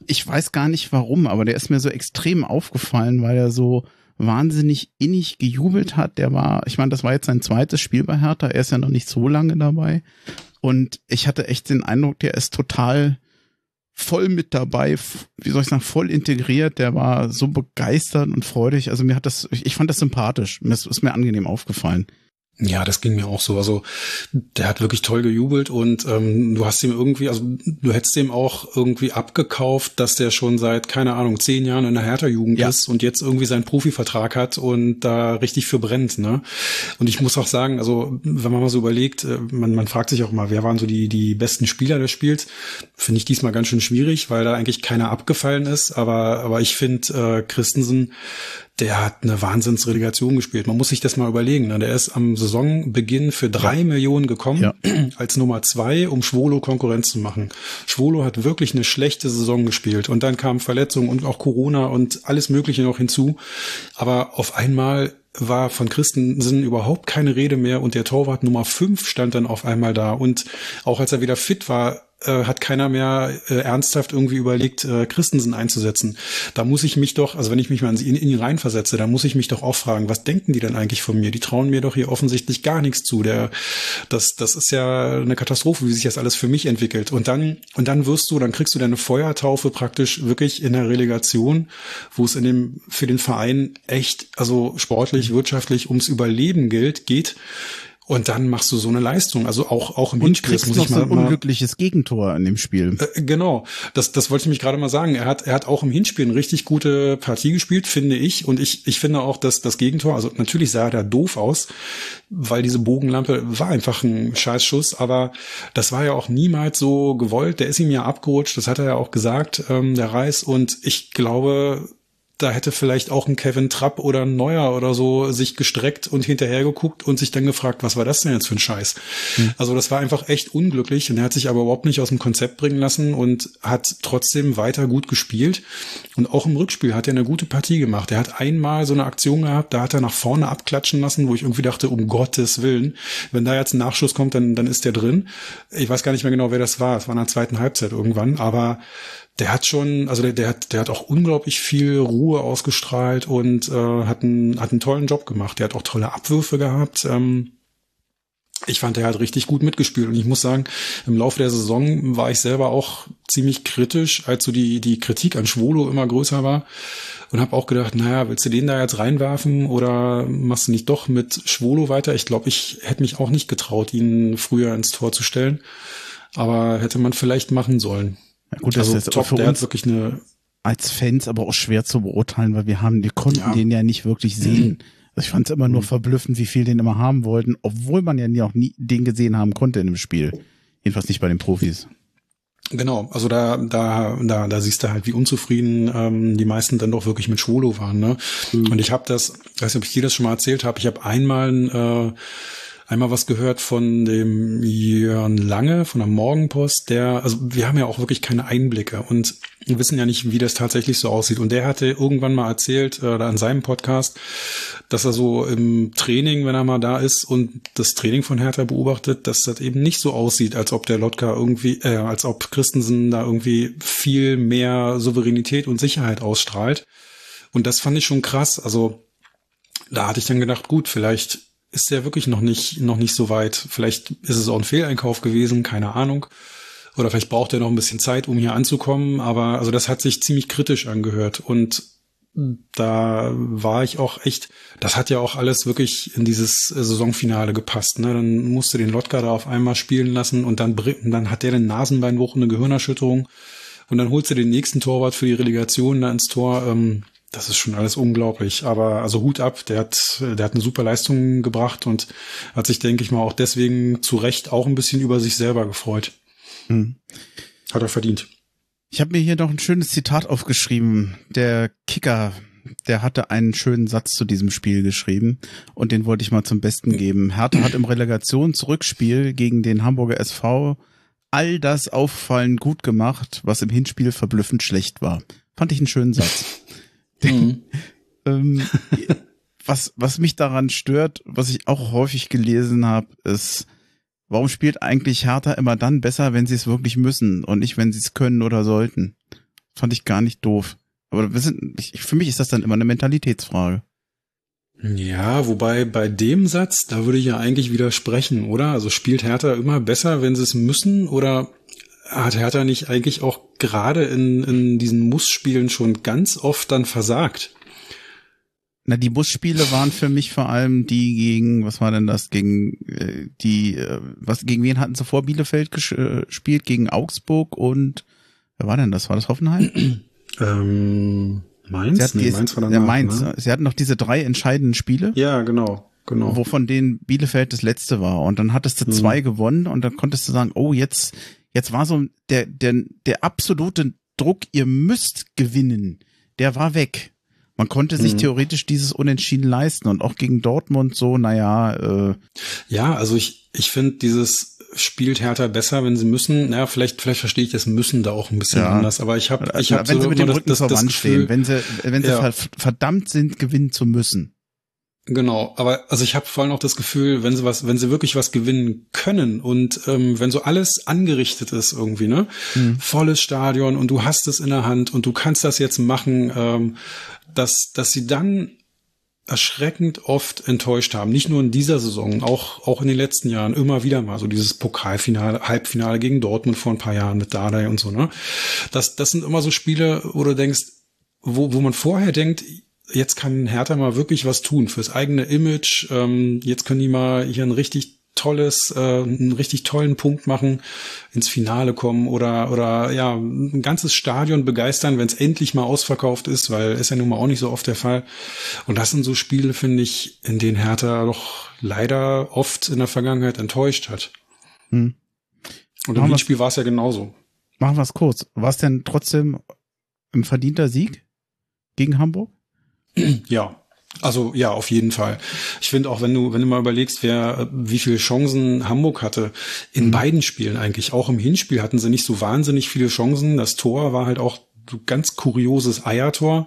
Ich weiß gar nicht warum, aber der ist mir so extrem aufgefallen, weil er so wahnsinnig innig gejubelt hat. Der war, ich meine, das war jetzt sein zweites Spiel bei Hertha. Er ist ja noch nicht so lange dabei. Und ich hatte echt den Eindruck, der ist total voll mit dabei, wie soll ich sagen, voll integriert, der war so begeistert und freudig. Also mir hat das, ich, fand das sympathisch. Mir ist, ist mir angenehm aufgefallen. Ja, das ging mir auch so. Also der hat wirklich toll gejubelt und ähm, du hast ihm irgendwie, also du hättest ihm auch irgendwie abgekauft, dass der schon seit, keine Ahnung, zehn Jahren in der Hertha-Jugend ja. ist und jetzt irgendwie seinen Profivertrag hat und da richtig für brennt. Ne? Und ich muss auch sagen, also wenn man mal so überlegt, äh, man, man fragt sich auch mal, wer waren so die, die besten Spieler des Spiels, finde ich diesmal ganz schön schwierig, weil da eigentlich keiner abgefallen ist. Aber, aber ich finde äh, Christensen der hat eine Wahnsinnsrelegation gespielt. Man muss sich das mal überlegen. Ne? Der ist am Saisonbeginn für drei ja. Millionen gekommen, ja. als Nummer zwei, um Schwolo Konkurrenz zu machen. Schwolo hat wirklich eine schlechte Saison gespielt und dann kamen Verletzungen und auch Corona und alles Mögliche noch hinzu. Aber auf einmal war von Christensen überhaupt keine Rede mehr und der Torwart Nummer fünf stand dann auf einmal da. Und auch als er wieder fit war, äh, hat keiner mehr äh, ernsthaft irgendwie überlegt, äh, Christensen einzusetzen. Da muss ich mich doch, also wenn ich mich mal in, in ihn reinversetze, da muss ich mich doch auch fragen, was denken die denn eigentlich von mir? Die trauen mir doch hier offensichtlich gar nichts zu. Der, das, das ist ja eine Katastrophe, wie sich das alles für mich entwickelt. Und dann, und dann wirst du, dann kriegst du deine Feuertaufe praktisch wirklich in der Relegation, wo es in dem, für den Verein echt, also sportlich, wirtschaftlich ums Überleben gilt, geht und dann machst du so eine Leistung, also auch auch im und Hinspiel. Kriegst das muss noch ich mal, so ein unglückliches Gegentor in dem Spiel. Äh, genau, das das wollte ich mich gerade mal sagen. Er hat er hat auch im Hinspiel eine richtig gute Partie gespielt, finde ich. Und ich ich finde auch, dass das Gegentor, also natürlich sah er da doof aus, weil diese Bogenlampe war einfach ein Scheißschuss, aber das war ja auch niemals so gewollt. Der ist ihm ja abgerutscht, das hat er ja auch gesagt, ähm, der Reis. Und ich glaube, da hätte vielleicht auch ein Kevin Trapp oder ein Neuer oder so sich gestreckt und hinterher geguckt und sich dann gefragt, was war das denn jetzt für ein Scheiß? Hm. Also das war einfach echt unglücklich und er hat sich aber überhaupt nicht aus dem Konzept bringen lassen und hat trotzdem weiter gut gespielt und auch im Rückspiel hat er eine gute Partie gemacht. Er hat einmal so eine Aktion gehabt, da hat er nach vorne abklatschen lassen, wo ich irgendwie dachte, um Gottes Willen, wenn da jetzt ein Nachschuss kommt, dann, dann ist der drin. Ich weiß gar nicht mehr genau, wer das war. Es war in der zweiten Halbzeit irgendwann, aber der hat schon, also der, der hat, der hat auch unglaublich viel Ruhe ausgestrahlt und äh, hat einen, hat einen tollen Job gemacht. Der hat auch tolle Abwürfe gehabt. Ähm, ich fand, er hat richtig gut mitgespielt. Und ich muss sagen, im Laufe der Saison war ich selber auch ziemlich kritisch, als so die, die Kritik an Schwolo immer größer war. Und habe auch gedacht, naja, willst du den da jetzt reinwerfen oder machst du nicht doch mit Schwolo weiter? Ich glaube, ich hätte mich auch nicht getraut, ihn früher ins Tor zu stellen. Aber hätte man vielleicht machen sollen. Ja, gut, das also ist top, für uns wirklich eine als Fans aber auch schwer zu beurteilen, weil wir haben, wir konnten Ja. den ja nicht wirklich sehen. Also ich fand es immer nur Mhm. verblüffend, wie viel den immer haben wollten, obwohl man ja nie auch nie den gesehen haben konnte in dem Spiel. Jedenfalls nicht bei den Profis. Genau, also da, da, da, da siehst du halt, wie unzufrieden ähm, die meisten dann doch wirklich mit Schwolo waren. Ne? Und ich habe das, ich weiß nicht, ob ich dir das schon mal erzählt habe, ich habe einmal äh, einmal was gehört von dem Jörn Lange von der Morgenpost, der, also wir haben ja auch wirklich keine Einblicke und wissen ja nicht, wie das tatsächlich so aussieht. Und der hatte irgendwann mal erzählt, äh, da in seinem Podcast, dass er so im Training, wenn er mal da ist und das Training von Hertha beobachtet, dass das eben nicht so aussieht, als ob der Lotka irgendwie, äh, als ob Christensen da irgendwie viel mehr Souveränität und Sicherheit ausstrahlt. Und das fand ich schon krass. Also da hatte ich dann gedacht, gut, vielleicht ist der wirklich noch nicht, noch nicht so weit. Vielleicht ist es auch ein Fehleinkauf gewesen, keine Ahnung. Oder vielleicht braucht er noch ein bisschen Zeit, um hier anzukommen. Aber also das hat sich ziemlich kritisch angehört. Und da war ich auch echt, das hat ja auch alles wirklich in dieses Saisonfinale gepasst. Ne? Dann musste den Lotka da auf einmal spielen lassen und dann, und dann hat der den Nasenbeinbruch, eine Gehirnerschütterung. Und dann holst du den nächsten Torwart für die Relegation da ins Tor. Ähm, das ist schon alles unglaublich. Aber also Hut ab, der hat, der hat eine super Leistung gebracht und hat sich, denke ich mal, auch deswegen zu Recht auch ein bisschen über sich selber gefreut. Hm. Hat er verdient. Ich habe mir hier noch ein schönes Zitat aufgeschrieben. Der Kicker, der hatte einen schönen Satz zu diesem Spiel geschrieben und den wollte ich mal zum Besten geben. Hertha hat im Relegations-Rückspiel gegen den Hamburger SV all das auffallend gut gemacht, was im Hinspiel verblüffend schlecht war. Fand ich einen schönen Satz. Ähm, was, was mich daran stört, was ich auch häufig gelesen habe, ist, warum spielt eigentlich Hertha immer dann besser, wenn sie es wirklich müssen und nicht, wenn sie es können oder sollten? Fand ich gar nicht doof. Aber wir sind, ich, für mich ist das dann immer eine Mentalitätsfrage. Ja, wobei bei dem Satz, da würde ich ja eigentlich widersprechen, oder? Also spielt Hertha immer besser, wenn sie es müssen, oder hat Hertha nicht eigentlich auch gerade in, in diesen Muss-Spielen schon ganz oft dann versagt? Na, die Busspiele waren für mich vor allem die gegen, was war denn das, gegen äh, die, äh, was, gegen wen hatten sie vor Bielefeld äh, gespielt? Gegen Augsburg und, wer war denn das? War das Hoffenheim? Ähm, Mainz? Sie hatten Nee, die- Mainz war ja, danach, Mainz. ne? Sie hatten noch diese drei entscheidenden Spiele. Ja, genau, genau. wovon denen Bielefeld das letzte war. Und dann hattest du Mhm. zwei gewonnen und dann konntest du sagen, oh, jetzt, jetzt war so der, der, der absolute Druck, ihr müsst gewinnen, der war weg. Man konnte sich Mhm. theoretisch dieses Unentschieden leisten und auch gegen Dortmund so, naja, äh, Ja, also ich, ich finde dieses spielt Hertha besser, wenn sie müssen. Naja, vielleicht, vielleicht verstehe ich das müssen da auch ein bisschen Ja. anders, aber ich habe ich hab wenn so sie mit dem das, Rücken das, zur das Wand Gefühl, stehen, wenn sie, wenn sie Ja. ver- verdammt sind, gewinnen zu müssen. Genau, aber also ich habe vor allem auch das Gefühl, wenn sie was, wenn sie wirklich was gewinnen können und ähm, wenn so alles angerichtet ist irgendwie, ne, Mhm. volles Stadion und du hast es in der Hand und du kannst das jetzt machen, ähm, dass dass sie dann erschreckend oft enttäuscht haben. Nicht nur in dieser Saison, auch auch in den letzten Jahren immer wieder mal so dieses Pokalfinale, Halbfinale gegen Dortmund vor ein paar Jahren mit Dardai und so, ne. Das das sind immer so Spiele, wo du denkst, wo wo man vorher denkt, jetzt kann Hertha mal wirklich was tun fürs eigene Image. Ähm, jetzt können die mal hier ein richtig tolles, äh, einen richtig tollen Punkt machen, ins Finale kommen oder oder ja ein ganzes Stadion begeistern, wenn es endlich mal ausverkauft ist, weil ist ja nun mal auch nicht so oft der Fall. Und das sind so Spiele, finde ich, in denen Hertha doch leider oft in der Vergangenheit enttäuscht hat. Hm. Und im Hinspiel war es ja genauso. Machen wir es kurz. War es denn trotzdem ein verdienter Sieg gegen Hamburg? Ja. Also ja, auf jeden Fall. Ich finde auch, wenn du, wenn du mal überlegst, wer äh, wie viele Chancen Hamburg hatte, in beiden Spielen eigentlich, auch im Hinspiel hatten sie nicht so wahnsinnig viele Chancen. Das Tor war halt auch so ganz kurioses Eiertor.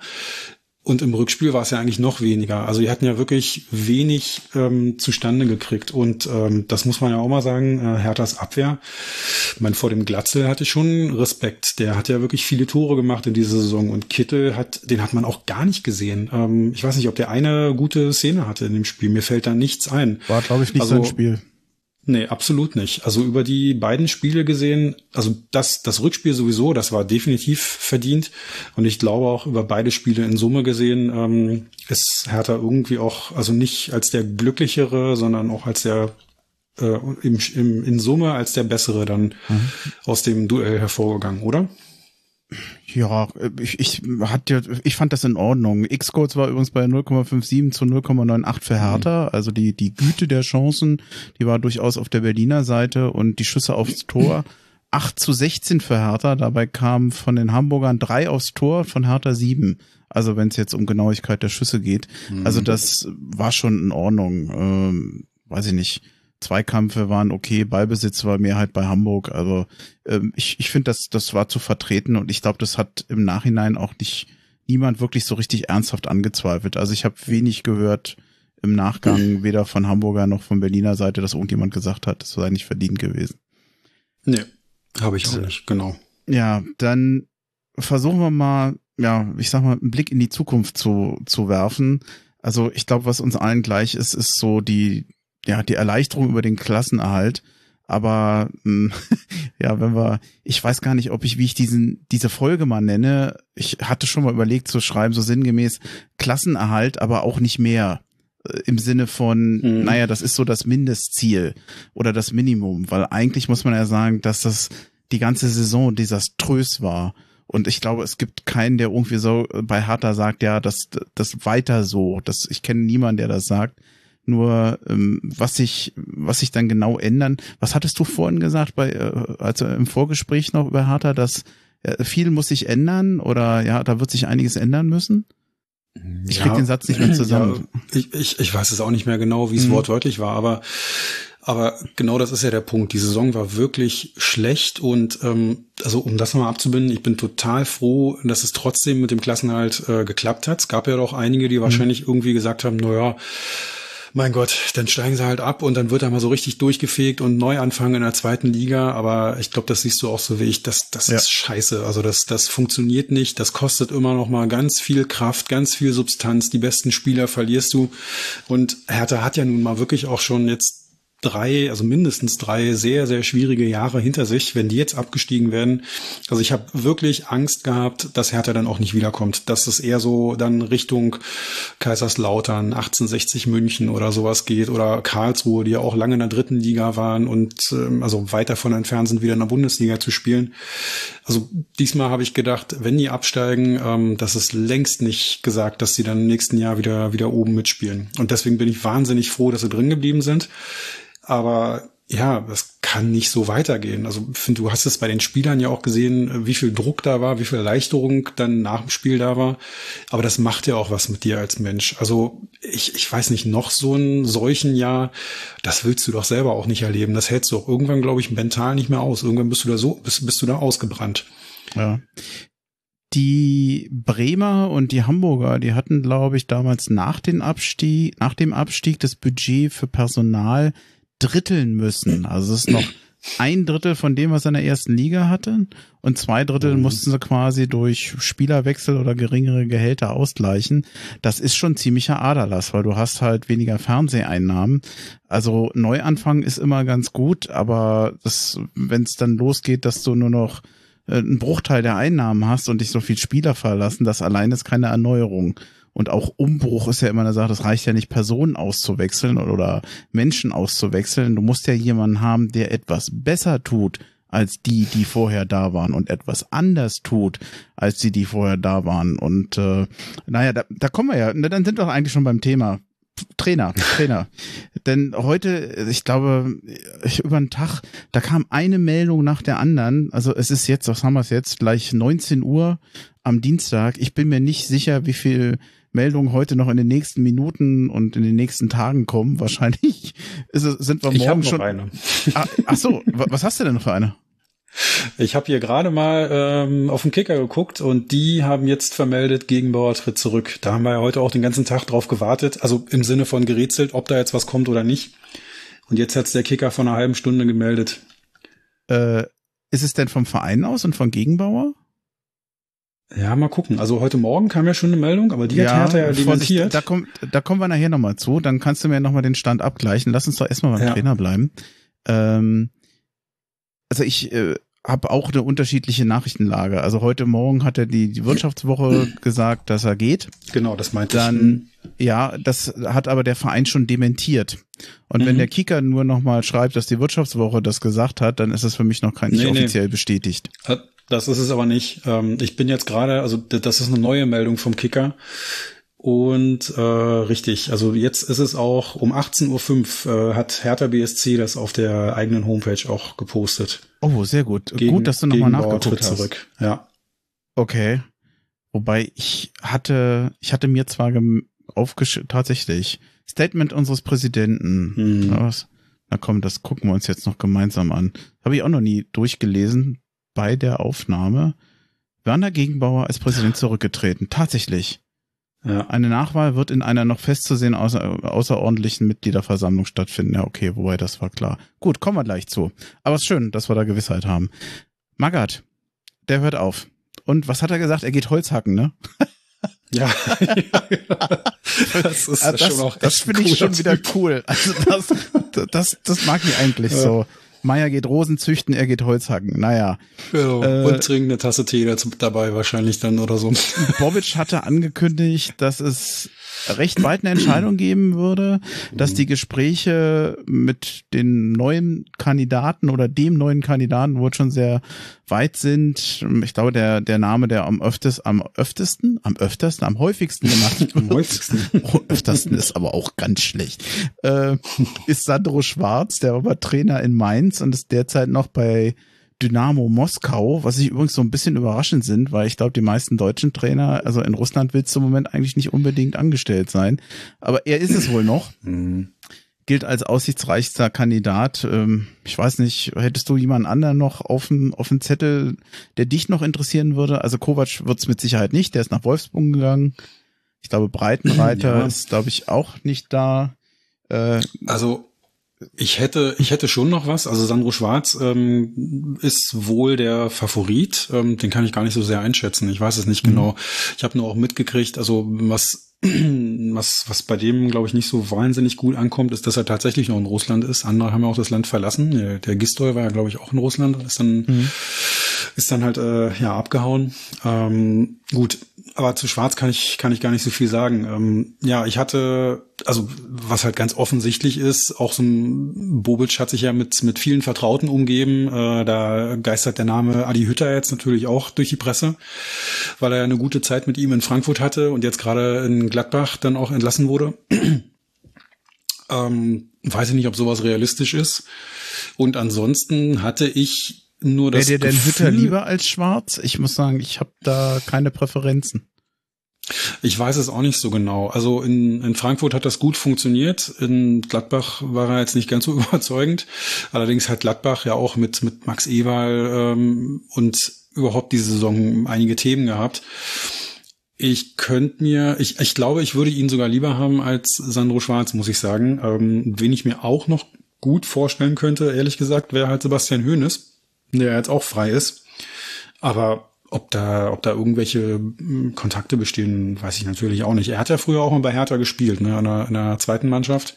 Und im Rückspiel war es ja eigentlich noch weniger. Also die hatten ja wirklich wenig ähm, zustande gekriegt. Und ähm, das muss man ja auch mal sagen, äh, Herthas Abwehr. Meine, vor dem Glatzel hatte schon Respekt. Der hat ja wirklich viele Tore gemacht in dieser Saison. Und Kittel hat, den hat man auch gar nicht gesehen. Ähm, ich weiß nicht, ob der eine gute Szene hatte in dem Spiel. Mir fällt da nichts ein. War, glaube ich, nicht Also- sein Spiel. Nee, absolut nicht. Also über die beiden Spiele gesehen, also das, das Rückspiel sowieso, das war definitiv verdient. Und ich glaube auch über beide Spiele in Summe gesehen, ähm, ist Hertha irgendwie auch, also nicht als der glücklichere, sondern auch als der äh, im, im, in Summe als der bessere dann mhm. aus dem Duell hervorgegangen, oder? Ja, ich, ich hatte, ich fand das in Ordnung. X-Codes war übrigens bei 0,57 zu 0,98 für Hertha. Mhm. Also die, die Güte der Chancen, die war durchaus auf der Berliner Seite und die Schüsse aufs Tor 8 zu 16 für Hertha. Dabei kamen von den Hamburgern drei aufs Tor, von Hertha sieben. Also wenn es jetzt um Genauigkeit der Schüsse geht. Mhm. Also das war schon in Ordnung. Ähm, weiß ich nicht Zweikampfe waren okay, Ballbesitz war Mehrheit bei Hamburg. Also ähm, ich, ich finde, das, das war zu vertreten und ich glaube, das hat im Nachhinein auch nicht niemand wirklich so richtig ernsthaft angezweifelt. Also ich habe wenig gehört im Nachgang, weder von Hamburger noch von Berliner Seite, dass irgendjemand gesagt hat, das sei nicht verdient gewesen. Nee, habe ich auch nicht, genau. Ja, dann versuchen wir mal, ja, ich sag mal, einen Blick in die Zukunft zu, zu werfen. Also ich glaube, was uns allen gleich ist, ist so die, ja, die Erleichterung über den Klassenerhalt. Aber mh, hm, ja, wenn wir, ich weiß gar nicht, ob ich, wie ich diesen, diese Folge mal nenne. Ich hatte schon mal überlegt zu schreiben, so sinngemäß Klassenerhalt, aber auch nicht mehr. Äh, Im Sinne von, mhm. naja, das ist so das Mindestziel oder das Minimum, weil eigentlich muss man ja sagen, dass das die ganze Saison desaströs war. Und ich glaube, es gibt keinen, der irgendwie so bei Hertha sagt, ja, das, das weiter so. Das, ich kenne niemanden, der das sagt. Nur ähm, was sich was sich dann genau ändern. Was hattest du vorhin gesagt bei äh, also im Vorgespräch noch über Hertha, dass äh, viel muss sich ändern oder ja, da wird sich einiges ändern müssen? Ich krieg den Satz nicht mehr zusammen. Ja, ich, ich, ich weiß es auch nicht mehr genau, wie es mhm. wortwörtlich war, aber aber genau das ist ja der Punkt. Die Saison war wirklich schlecht und ähm, also um das nochmal abzubinden, ich bin total froh, dass es trotzdem mit dem Klassenhalt äh, geklappt hat. Es gab ja doch einige, die mhm. wahrscheinlich mhm. irgendwie gesagt haben, na ja, mein Gott, dann steigen sie halt ab und dann wird er mal so richtig durchgefegt und neu anfangen in der zweiten Liga. Aber ich glaube, das siehst du auch so wie ich. Das, das ja. ist scheiße. Also das, das funktioniert nicht. Das kostet immer noch mal ganz viel Kraft, ganz viel Substanz. Die besten Spieler verlierst du. Und Hertha hat ja nun mal wirklich auch schon jetzt drei, also mindestens drei sehr, sehr schwierige Jahre hinter sich, wenn die jetzt abgestiegen werden. Also ich habe wirklich Angst gehabt, dass Hertha dann auch nicht wiederkommt. Dass es eher so dann Richtung Kaiserslautern, 1860 München oder sowas geht oder Karlsruhe, die ja auch lange in der dritten Liga waren und ähm, also weit davon entfernt sind, wieder in der Bundesliga zu spielen. Also diesmal habe ich gedacht, wenn die absteigen, ähm, das ist längst nicht gesagt, dass sie dann im nächsten Jahr wieder, wieder oben mitspielen. Und deswegen bin ich wahnsinnig froh, dass sie drin geblieben sind. Aber ja, das kann nicht so weitergehen. Also find, du hast es bei den Spielern ja auch gesehen, wie viel Druck da war, wie viel Erleichterung dann nach dem Spiel da war. Aber das macht ja auch was mit dir als Mensch. Also ich, ich weiß nicht, noch so ein solchen Jahr, das willst du doch selber auch nicht erleben. Das hältst du auch irgendwann, glaube ich, mental nicht mehr aus. Irgendwann bist du da so, bist, bist du da ausgebrannt. Ja. Die Bremer und die Hamburger, die hatten, glaube ich, damals nach dem Abstieg, nach dem Abstieg das Budget für Personal dritteln müssen. Also es ist noch ein Drittel von dem, was er in der ersten Liga hatte und zwei Drittel mhm. mussten sie quasi durch Spielerwechsel oder geringere Gehälter ausgleichen. Das ist schon ziemlicher Aderlass, weil du hast halt weniger Fernseheinnahmen. Also Neuanfang ist immer ganz gut, aber wenn es dann losgeht, dass du nur noch äh, einen Bruchteil der Einnahmen hast und dich so viel Spieler verlassen, das allein ist keine Erneuerung. Und auch Umbruch ist ja immer eine Sache, das reicht ja nicht, Personen auszuwechseln oder Menschen auszuwechseln. Du musst ja jemanden haben, der etwas besser tut als die, die vorher da waren und etwas anders tut als die, die vorher da waren. Und äh, naja, da, da kommen wir ja, dann sind wir eigentlich schon beim Thema. Trainer, Trainer. Denn heute, ich glaube, ich, über den Tag, da kam eine Meldung nach der anderen. Also es ist jetzt, was haben wir es jetzt, gleich 19 Uhr am Dienstag. Ich bin mir nicht sicher, wie viel Meldungen heute noch in den nächsten Minuten und in den nächsten Tagen kommen. Wahrscheinlich es, sind wir morgen ich schon. Eine. Ah, ach so, was hast du denn noch für eine? Ich habe hier gerade mal ähm, auf den Kicker geguckt und die haben jetzt vermeldet, Gegenbauer tritt zurück. Da haben wir ja heute auch den ganzen Tag drauf gewartet, also im Sinne von gerätselt, ob da jetzt was kommt oder nicht. Und jetzt hat's der Kicker vor einer halben Stunde gemeldet. Äh, ist es denn vom Verein aus und von Gegenbauer? Ja, mal gucken. Also heute Morgen kam ja schon eine Meldung, aber die ja, hat Hertha ja dementiert. Da, kommt, da kommen wir nachher nochmal zu. Dann kannst du mir nochmal den Stand abgleichen. Lass uns doch erstmal beim ja. Trainer bleiben. Ähm, also ich äh, habe auch eine unterschiedliche Nachrichtenlage. Also heute Morgen hat er die, die Wirtschaftswoche gesagt, dass er geht. Genau, das meinte Dann, ich. ja, das hat aber der Verein schon dementiert. Und mhm. wenn der Kicker nur nochmal schreibt, dass die Wirtschaftswoche das gesagt hat, dann ist das für mich noch kein, nicht nee, offiziell nee. bestätigt. Das ist es aber nicht. Ähm, ich bin jetzt gerade, also das ist eine neue Meldung vom Kicker. Und äh, richtig, also jetzt ist es auch um 18.05 Uhr äh, hat Hertha BSC das auf der eigenen Homepage auch gepostet. Oh, sehr gut. Gegen, gut, dass du nochmal nachgeguckt hast. zurück, ja. Okay. Wobei ich hatte, ich hatte mir zwar aufgeschrieben, tatsächlich, Statement unseres Präsidenten. Hm. Was? Na komm, das gucken wir uns jetzt noch gemeinsam an. Habe ich auch noch nie durchgelesen bei der Aufnahme. Werner Gegenbauer als Präsident zurückgetreten. Tatsächlich. Ja. Eine Nachwahl wird in einer noch festzusehen außer, außerordentlichen Mitgliederversammlung stattfinden. Ja, okay, wobei das war klar. Gut, kommen wir gleich zu. Aber es ist schön, dass wir da Gewissheit haben. Magat, der hört auf. Und was hat er gesagt? Er geht Holz hacken, ne? Ja, das ist das, schon auch Das finde ich schon wieder cool. Also das, das, das mag ich eigentlich ja. so. Meier geht Rosen züchten, er geht Holz hacken. Naja. Ja, äh, und trinkt eine Tasse Tee dabei wahrscheinlich dann oder so. Bobic hatte angekündigt, dass es recht bald eine Entscheidung geben würde, dass die Gespräche mit den neuen Kandidaten oder dem neuen Kandidaten wohl schon sehr weit sind. Ich glaube, der, der Name, der am öftesten, am öftesten, am öftesten, am häufigsten gemacht Am häufigsten. öftesten ist aber auch ganz schlecht. Äh, ist Sandro Schwarz, der war Trainer in Mainz und ist derzeit noch bei Dynamo Moskau, was ich übrigens so ein bisschen überraschend sind, weil ich glaube, die meisten deutschen Trainer, also in Russland willst du im Moment eigentlich nicht unbedingt angestellt sein. Aber er ist es wohl noch. Mhm. Gilt als aussichtsreichster Kandidat. Ähm, ich weiß nicht, hättest du jemanden anderen noch auf dem, auf dem Zettel, der dich noch interessieren würde? Also Kovac wird es mit Sicherheit nicht, der ist nach Wolfsburg gegangen. Ich glaube, Breitenreiter ja. ist, glaube ich, auch nicht da. Äh, also ich hätte, ich hätte schon noch was. Also Sandro Schwarz ähm, ist wohl der Favorit. Ähm, den kann ich gar nicht so sehr einschätzen. Ich weiß es nicht mhm. genau. Ich habe nur auch mitgekriegt, also was, was, was bei dem, glaube ich, nicht so wahnsinnig gut ankommt, ist, dass er tatsächlich noch in Russland ist. Andere haben ja auch das Land verlassen. Der, der Gistol war ja, glaube ich, auch in Russland. Ist dann, mhm. ist dann halt äh, ja abgehauen. Ähm, gut, aber zu Schwarz kann ich, kann ich gar nicht so viel sagen. Ähm, ja, ich hatte, also was halt ganz offensichtlich ist, auch so ein Bobic hat sich ja mit, mit vielen Vertrauten umgeben. Äh, da geistert der Name Adi Hütter jetzt natürlich auch durch die Presse, weil er eine gute Zeit mit ihm in Frankfurt hatte und jetzt gerade in Gladbach dann auch entlassen wurde. ähm, weiß ich nicht, ob sowas realistisch ist. Und ansonsten hatte ich nur das Wäre dir denn Hütter lieber als Schwarz? Ich muss sagen, ich habe da keine Präferenzen. Ich weiß es auch nicht so genau. Also in, in Frankfurt hat das gut funktioniert. In Gladbach war er jetzt nicht ganz so überzeugend. Allerdings hat Gladbach ja auch mit, mit Max Ewald ähm, und überhaupt diese Saison einige Themen gehabt. Ich könnte mir, ich, ich glaube, ich würde ihn sogar lieber haben als Sandro Schwarz, muss ich sagen. Ähm, wen ich mir auch noch gut vorstellen könnte, ehrlich gesagt, wäre halt Sebastian Hoeneß der jetzt auch frei ist. Aber ob da, ob da irgendwelche hm, Kontakte bestehen, weiß ich natürlich auch nicht. Er hat ja früher auch mal bei Hertha gespielt, ne, in der, in der zweiten Mannschaft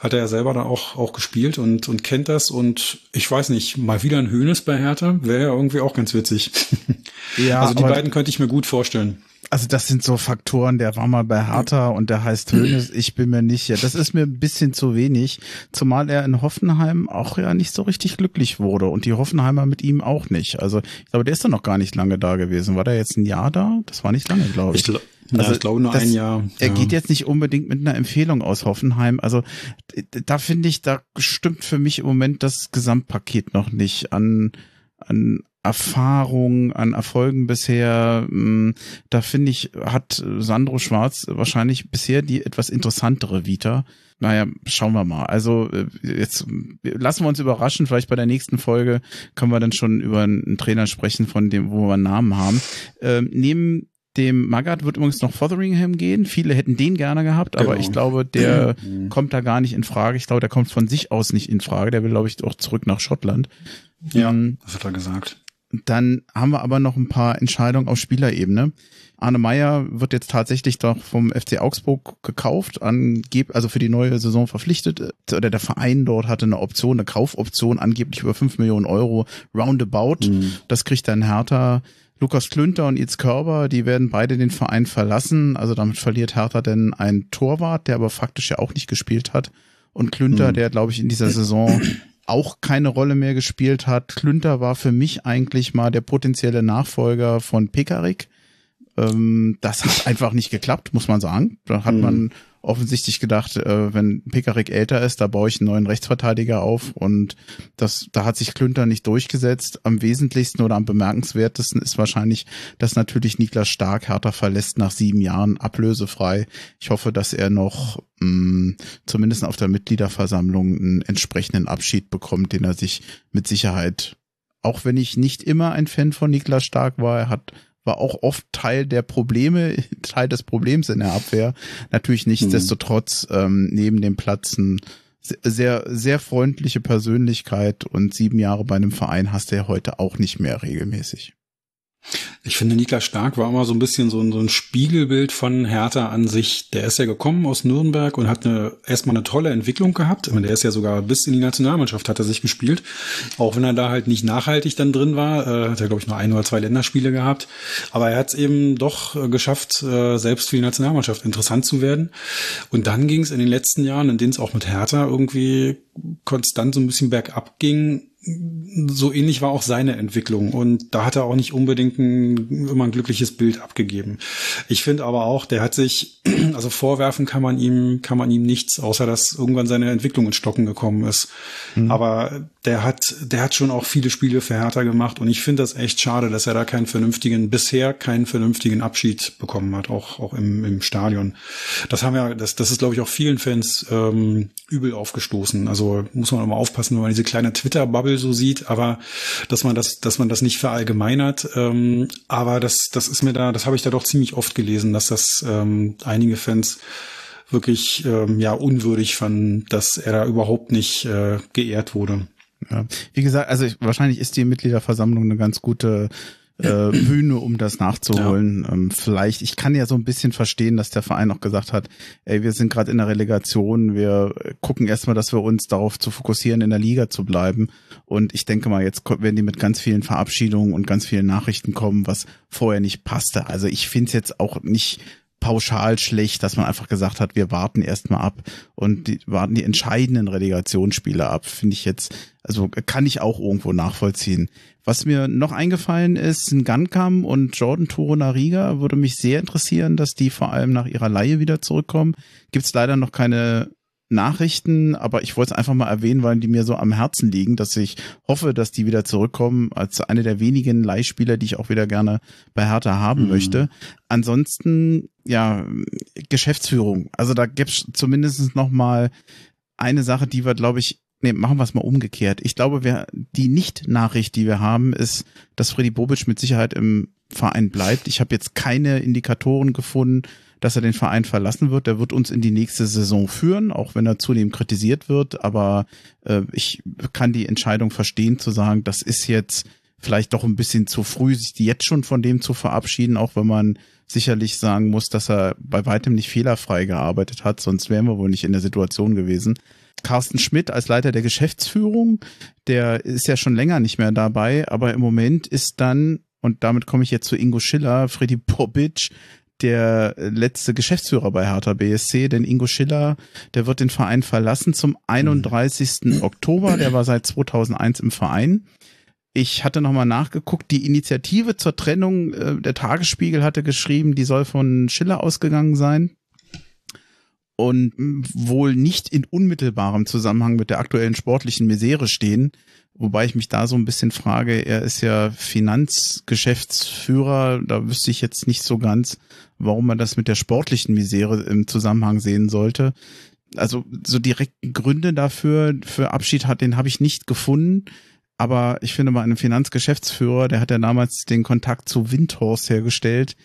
hat er ja selber da auch, auch gespielt und, und kennt das. Und ich weiß nicht, mal wieder ein Höhnes bei Hertha wäre ja irgendwie auch ganz witzig. Ja, also die beiden könnte ich mir gut vorstellen also das sind so Faktoren, der war mal bei Hertha und der heißt Hönes, ich bin mir nicht, ja, das ist mir ein bisschen zu wenig, zumal er in Hoffenheim auch ja nicht so richtig glücklich wurde und die Hoffenheimer mit ihm auch nicht. Also ich glaube, der ist doch noch gar nicht lange da gewesen. War der jetzt ein Jahr da? Das war nicht lange, glaube ich. ich gl also ja, ich glaube nur das, ein Jahr. Er geht jetzt nicht unbedingt mit einer Empfehlung aus Hoffenheim. Also da finde ich, da stimmt für mich im Moment das Gesamtpaket noch nicht an an Erfahrung, an Erfolgen bisher, hm, da finde ich, hat Sandro Schwarz wahrscheinlich bisher die etwas interessantere Vita. Naja, schauen wir mal. Also äh, jetzt lassen wir uns überraschen. Vielleicht bei der nächsten Folge können wir dann schon über einen Trainer sprechen, von dem, wo wir einen Namen haben. Ähm, neben dem Magath wird übrigens noch Fotheringham gehen. Viele hätten den gerne gehabt, aber genau. ich glaube, der mhm. kommt da gar nicht in Frage. Ich glaube, der kommt von sich aus nicht in Frage. Der will, glaube ich, auch zurück nach Schottland. Ja, ähm, das hat er gesagt. Dann haben wir aber noch ein paar Entscheidungen auf Spielerebene. Arne Meyer wird jetzt tatsächlich doch vom FC Augsburg gekauft, angeb also für die neue Saison verpflichtet. Oder der Verein dort hatte eine Option, eine Kaufoption, angeblich über fünf Millionen Euro roundabout. Mhm. Das kriegt dann Hertha. Lukas Klünter und Itz Körber, die werden beide den Verein verlassen. Also damit verliert Hertha denn einen Torwart, der aber faktisch ja auch nicht gespielt hat. Und Klünter, mhm. der glaube ich in dieser Saison auch keine Rolle mehr gespielt hat. Klünter war für mich eigentlich mal der potenzielle Nachfolger von Pekarik. Ähm, das hat einfach nicht geklappt, muss man sagen. Da hat mhm. man offensichtlich gedacht, äh, wenn Pekarik älter ist, da baue ich einen neuen Rechtsverteidiger auf und das, da hat sich Klünter nicht durchgesetzt. Am wesentlichsten oder am bemerkenswertesten ist wahrscheinlich, dass natürlich Niklas Stark Hertha verlässt nach sieben Jahren ablösefrei. Ich hoffe, dass er noch mh, mm, zumindest auf der Mitgliederversammlung einen entsprechenden Abschied bekommt, den er sich mit Sicherheit auch wenn ich nicht immer ein Fan von Niklas Stark war, er hat war auch oft Teil der Probleme, Teil des Problems in der Abwehr. Natürlich nichtsdestotrotz ähm, neben dem Platzen sehr, sehr freundliche Persönlichkeit und sieben Jahre bei einem Verein hast du ja heute auch nicht mehr regelmäßig. Ich finde, Niklas Stark war immer so ein bisschen so ein, so ein Spiegelbild von Hertha an sich. Der ist ja gekommen aus Nürnberg und hat eine, erstmal eine tolle Entwicklung gehabt. Meine, der ist ja sogar bis in die Nationalmannschaft hat er sich gespielt. Auch wenn er da halt nicht nachhaltig dann drin war. Äh, hat er, glaube ich, nur ein oder zwei Länderspiele gehabt. Aber er hat es eben doch äh, geschafft, äh, selbst für die Nationalmannschaft interessant zu werden. Und dann ging es in den letzten Jahren, in denen es auch mit Hertha irgendwie konstant so ein bisschen bergab ging, so ähnlich war auch seine Entwicklung und da hat er auch nicht unbedingt ein, immer ein glückliches Bild abgegeben. Ich finde aber auch, der hat sich, also vorwerfen kann man ihm, kann man ihm nichts, außer dass irgendwann seine Entwicklung ins Stocken gekommen ist. Mhm. Aber der hat, der hat schon auch viele Spiele für Hertha gemacht und ich finde das echt schade, dass er da keinen vernünftigen, bisher keinen vernünftigen Abschied bekommen hat, auch, auch im, im Stadion. Das haben wir, das, das ist glaube ich auch vielen Fans ähm, übel aufgestoßen. Also muss man immer aufpassen, wenn man diese kleine Twitter-Bubble so sieht, aber dass man das, dass man das nicht verallgemeinert. Ähm, aber das, das ist mir da, das habe ich da doch ziemlich oft gelesen, dass das ähm, einige Fans wirklich ähm, ja unwürdig fanden, dass er da überhaupt nicht äh, geehrt wurde. Ja. Wie gesagt, also ich, wahrscheinlich ist die Mitgliederversammlung eine ganz gute äh, Bühne, um das nachzuholen. Ja. Ähm, vielleicht, ich kann ja so ein bisschen verstehen, dass der Verein auch gesagt hat, ey, wir sind gerade in der Relegation, wir gucken erstmal, dass wir uns darauf zu fokussieren, in der Liga zu bleiben. Und ich denke mal, jetzt werden die mit ganz vielen Verabschiedungen und ganz vielen Nachrichten kommen, was vorher nicht passte. Also ich finde es jetzt auch nicht pauschal schlecht, dass man einfach gesagt hat, wir warten erstmal ab und die, warten die entscheidenden Relegationsspiele ab, finde ich jetzt, also kann ich auch irgendwo nachvollziehen. Was mir noch eingefallen ist, ein Gunkam und Jordan Torunariga würde mich sehr interessieren, dass die vor allem nach ihrer Laie wieder zurückkommen. Gibt es leider noch keine Nachrichten, aber ich wollte es einfach mal erwähnen, weil die mir so am Herzen liegen, dass ich hoffe, dass die wieder zurückkommen als eine der wenigen Leihspieler, die ich auch wieder gerne bei Hertha haben mhm. möchte. Ansonsten, ja, Geschäftsführung. Also da gibt's zumindest noch mal eine Sache, die wir, glaube ich, nee, machen wir es mal umgekehrt. Ich glaube, wer, die Nicht-Nachricht, die wir haben, ist, dass Freddy Bobic mit Sicherheit im Verein bleibt. Ich habe jetzt keine Indikatoren gefunden, dass er den Verein verlassen wird. Der wird uns in die nächste Saison führen, auch wenn er zunehmend kritisiert wird. Aber äh, ich kann die Entscheidung verstehen, zu sagen, das ist jetzt vielleicht doch ein bisschen zu früh, sich jetzt schon von dem zu verabschieden, auch wenn man sicherlich sagen muss, dass er bei weitem nicht fehlerfrei gearbeitet hat, sonst wären wir wohl nicht in der Situation gewesen. Carsten Schmidt als Leiter der Geschäftsführung, der ist ja schon länger nicht mehr dabei, aber im Moment ist dann, und damit komme ich jetzt zu Ingo Schiller, Freddy Bobic, der letzte Geschäftsführer bei Hertha BSC, denn Ingo Schiller, der wird den Verein verlassen zum 31. Mhm. Oktober. Der war seit 2001 im Verein. Ich hatte nochmal nachgeguckt, die Initiative zur Trennung, äh, der Tagesspiegel hatte geschrieben, die soll von Schiller ausgegangen sein und wohl nicht in unmittelbarem Zusammenhang mit der aktuellen sportlichen Misere stehen. Wobei ich mich da so ein bisschen frage, er ist ja Finanzgeschäftsführer, da wüsste ich jetzt nicht so ganz, warum man das mit der sportlichen Misere im Zusammenhang sehen sollte. Also so direkten Gründe dafür, für Abschied hat, den habe ich nicht gefunden. Aber ich finde bei einem Finanzgeschäftsführer, der hat ja damals den Kontakt zu Windhorst hergestellt.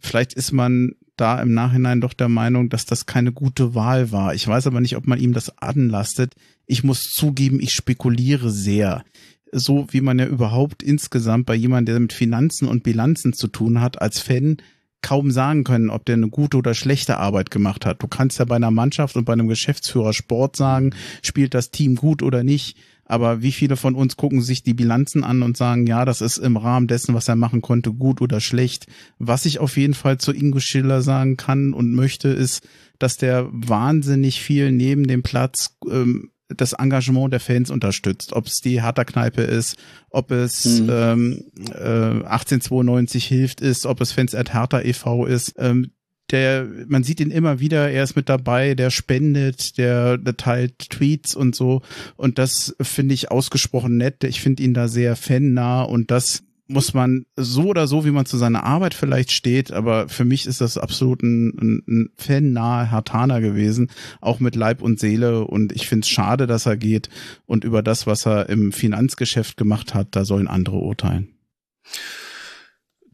Vielleicht ist man da im Nachhinein doch der Meinung, dass das keine gute Wahl war. Ich weiß aber nicht, ob man ihm das anlastet. Ich muss zugeben, ich spekuliere sehr. so wie man ja überhaupt insgesamt bei jemandem, der mit Finanzen und Bilanzen zu tun hat, als Fan kaum sagen können, ob der eine gute oder schlechte Arbeit gemacht hat. Du kannst ja bei einer Mannschaft und bei einem Geschäftsführer Sport sagen, spielt das Team gut oder nicht. Aber wie viele von uns gucken sich die Bilanzen an und sagen, ja, das ist im Rahmen dessen, was er machen konnte, gut oder schlecht. Was ich auf jeden Fall zu Ingo Schiller sagen kann und möchte, ist, dass der wahnsinnig viel neben dem Platz ähm, das Engagement der Fans unterstützt. Ob es die Hertha-Kneipe ist, ob es mhm. ähm, äh, 1892 hilft ist, ob es Fans at Hertha e.V. ist. Ähm, der, man sieht ihn immer wieder, er ist mit dabei, der spendet, der, der teilt Tweets und so. Und das finde ich ausgesprochen nett. Ich finde ihn da sehr fannah und das muss man so oder so, wie man zu seiner Arbeit vielleicht steht, aber für mich ist das absolut ein, ein, ein fan-nahe Hartaner gewesen, auch mit Leib und Seele und ich finde es schade, dass er geht und über das, was er im Finanzgeschäft gemacht hat, da sollen andere urteilen.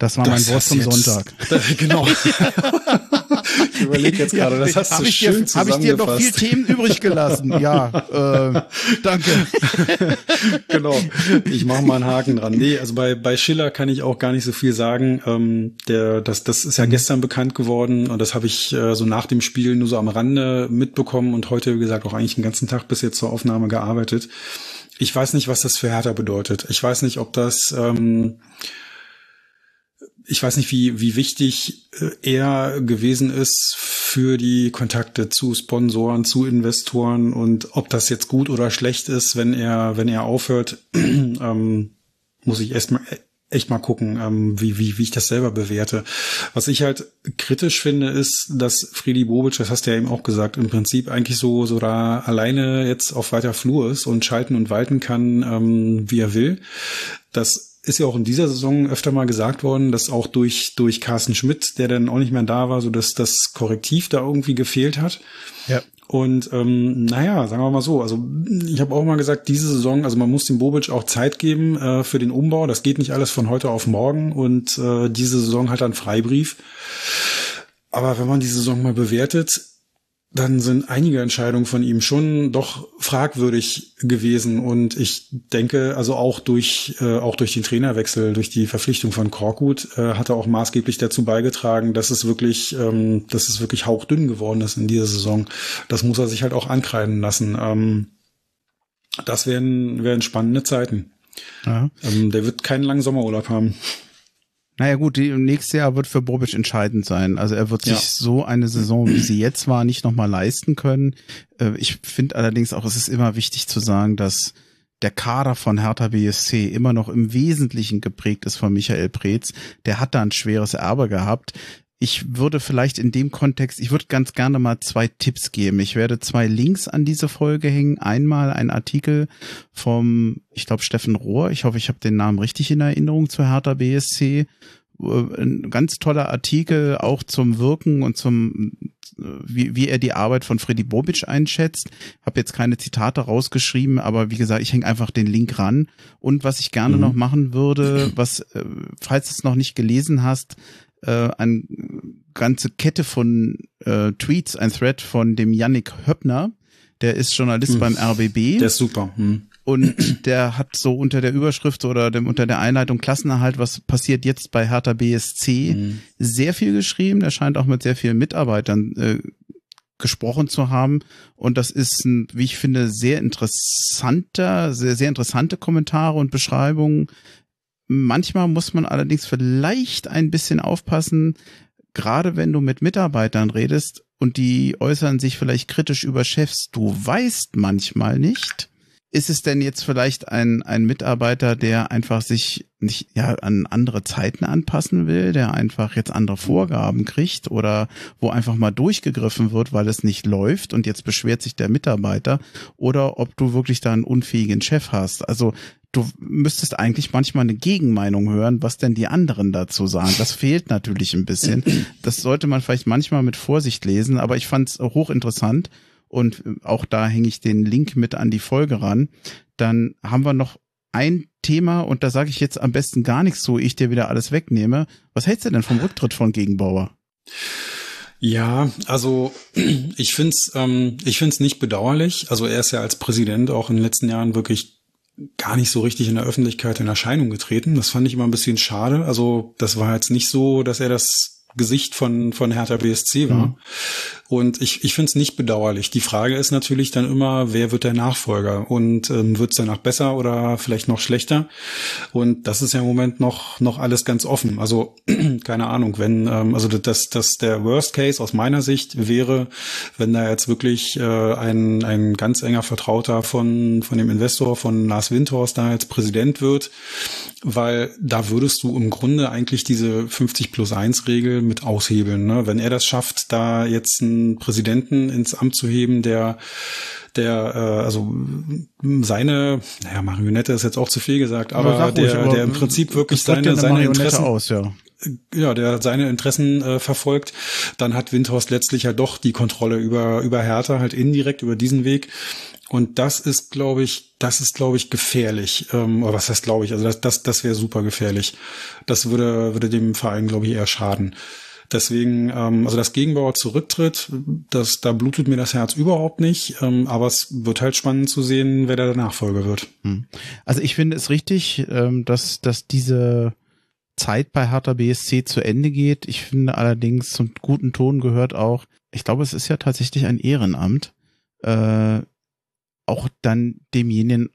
Das war das mein Wort zum jetzt, Sonntag. Das, genau. ich überlege jetzt gerade, das hast du schön Habe ich dir noch viel Themen übrig gelassen? Ja, äh, danke. genau. Ich mache mal einen Haken dran. Nee, also bei, bei Schiller kann ich auch gar nicht so viel sagen. Ähm, der, das, das ist ja gestern bekannt geworden und das habe ich äh, so nach dem Spiel nur so am Rande mitbekommen und heute, wie gesagt, auch eigentlich den ganzen Tag bis jetzt zur Aufnahme gearbeitet. Ich weiß nicht, was das für Hertha bedeutet. Ich weiß nicht, ob das ähm, ich weiß nicht, wie, wie wichtig äh, er gewesen ist für die Kontakte zu Sponsoren, zu Investoren und ob das jetzt gut oder schlecht ist, wenn er, wenn er aufhört, ähm, muss ich erst mal, echt mal gucken, ähm, wie, wie, wie ich das selber bewerte. Was ich halt kritisch finde, ist, dass Friedi Bobic, das hast du ja eben auch gesagt, im Prinzip eigentlich so, so da alleine jetzt auf weiter Flur ist und schalten und walten kann, ähm, wie er will. Das ist ja auch in dieser Saison öfter mal gesagt worden, dass auch durch, durch Carsten Schmidt, der dann auch nicht mehr da war, so dass das Korrektiv da irgendwie gefehlt hat. Ja. Und ähm, naja, sagen wir mal so, also ich habe auch mal gesagt, diese Saison, also man muss dem Bobic auch Zeit geben äh, für den Umbau. Das geht nicht alles von heute auf morgen und äh, diese Saison hat dann Freibrief. Aber wenn man die Saison mal bewertet, dann sind einige Entscheidungen von ihm schon doch fragwürdig gewesen und ich denke, also auch durch äh, auch durch den Trainerwechsel, durch die Verpflichtung von Korkut äh, hat er auch maßgeblich dazu beigetragen, dass es wirklich, ähm, dass es wirklich hauchdünn geworden ist in dieser Saison. Das muss er sich halt auch ankreiden lassen. Ähm, das wären wären spannende Zeiten. Ja. Ähm, der wird keinen langen Sommerurlaub haben. Naja gut, die, nächstes Jahr wird für Bobic entscheidend sein. Also er wird sich ja. so eine Saison, wie sie jetzt war, nicht nochmal leisten können. Äh, ich finde allerdings auch, es ist immer wichtig zu sagen, dass der Kader von Hertha BSC immer noch im Wesentlichen geprägt ist von Michael Preetz. Der hat da ein schweres Erbe gehabt. Ich würde vielleicht in dem Kontext, ich würde ganz gerne mal zwei Tipps geben. Ich werde zwei Links an diese Folge hängen. Einmal ein Artikel vom, ich glaube, Steffen Rohr. Ich hoffe, ich habe den Namen richtig in Erinnerung zu Hertha BSC. Äh, ein ganz toller Artikel auch zum Wirken und zum wie, wie er die Arbeit von Freddy Bobic einschätzt. Habe jetzt keine Zitate rausgeschrieben, aber wie gesagt, ich hänge einfach den Link ran. Und was ich gerne mhm. noch machen würde, was, äh, falls du es noch nicht gelesen hast, äh, eine ganze Kette von äh, Tweets, ein Thread von dem Yannick Höppner, der ist Journalist hm. beim RBB. Der ist super. Hm. Und der hat so unter der Überschrift oder dem, unter der Einleitung Klassenerhalt, was passiert jetzt bei Hertha BSC, hm. sehr viel geschrieben. Der scheint auch mit sehr vielen Mitarbeitern äh, gesprochen zu haben. Und das ist ein, wie ich finde, sehr interessanter, sehr, sehr interessante Kommentare und Beschreibungen Manchmal muss man allerdings vielleicht ein bisschen aufpassen, gerade wenn du mit Mitarbeitern redest und die äußern sich vielleicht kritisch über Chefs, du weißt manchmal nicht, ist es denn jetzt vielleicht ein, ein Mitarbeiter, der einfach sich nicht ja an andere Zeiten anpassen will, der einfach jetzt andere Vorgaben kriegt oder wo einfach mal durchgegriffen wird, weil es nicht läuft und jetzt beschwert sich der Mitarbeiter oder ob du wirklich da einen unfähigen Chef hast. Also du müsstest eigentlich manchmal eine Gegenmeinung hören, was denn die anderen dazu sagen. Das fehlt natürlich ein bisschen. Das sollte man vielleicht manchmal mit Vorsicht lesen, aber ich fand es hochinteressant und auch da hänge ich den Link mit an die Folge ran. Dann haben wir noch ein Thema und da sage ich jetzt am besten gar nichts so, ich dir wieder alles wegnehme. Was hältst du denn vom Rücktritt von Gegenbauer? Ja, also ich find's, ähm, ich find's nicht bedauerlich. Also er ist ja als Präsident auch in den letzten Jahren wirklich gar nicht so richtig in der Öffentlichkeit in Erscheinung getreten. Das fand ich immer ein bisschen schade. Also das war jetzt nicht so, dass er das Gesicht von, von Hertha BSC war. Mhm. Und ich, ich finde es nicht bedauerlich. Die Frage ist natürlich dann immer, wer wird der Nachfolger? Und ähm, wird es danach besser oder vielleicht noch schlechter? Und das ist ja im Moment noch, noch alles ganz offen. Also keine Ahnung, wenn, ähm, also das, das der Worst Case aus meiner Sicht wäre, wenn da jetzt wirklich äh, ein, ein ganz enger Vertrauter von, von dem Investor, von Lars Windhorst da als Präsident wird, weil da würdest du im Grunde eigentlich diese 50 plus 1 Regel mit aushebeln. Ne? Wenn er das schafft, da jetzt ein Präsidenten ins Amt zu heben, der der äh, also seine naja Marionette ist jetzt auch zu viel gesagt, aber, aber der ruhig, der im Prinzip wirklich seine seine Interessen aus, ja ja, der seine Interessen äh, verfolgt, dann hat Windhorst letztlich halt doch die Kontrolle über über Hertha halt indirekt über diesen Weg und das ist, glaube ich, das ist, glaube ich, gefährlich. Ähm, oder was heißt, glaube ich? Also das, das, das wäre super gefährlich. Das würde, würde dem Verein, glaube ich, eher schaden. Deswegen, ähm, also das Gegenbauer zurücktritt, das, da blutet mir das Herz überhaupt nicht. Ähm, aber es wird halt spannend zu sehen, wer der Nachfolger wird. Hm. Also ich finde es richtig, ähm, dass, dass diese Zeit bei Hertha BSC zu Ende geht. Ich finde allerdings zum guten Ton gehört auch, ich glaube, es ist ja tatsächlich ein Ehrenamt, äh, auch dann demjenigen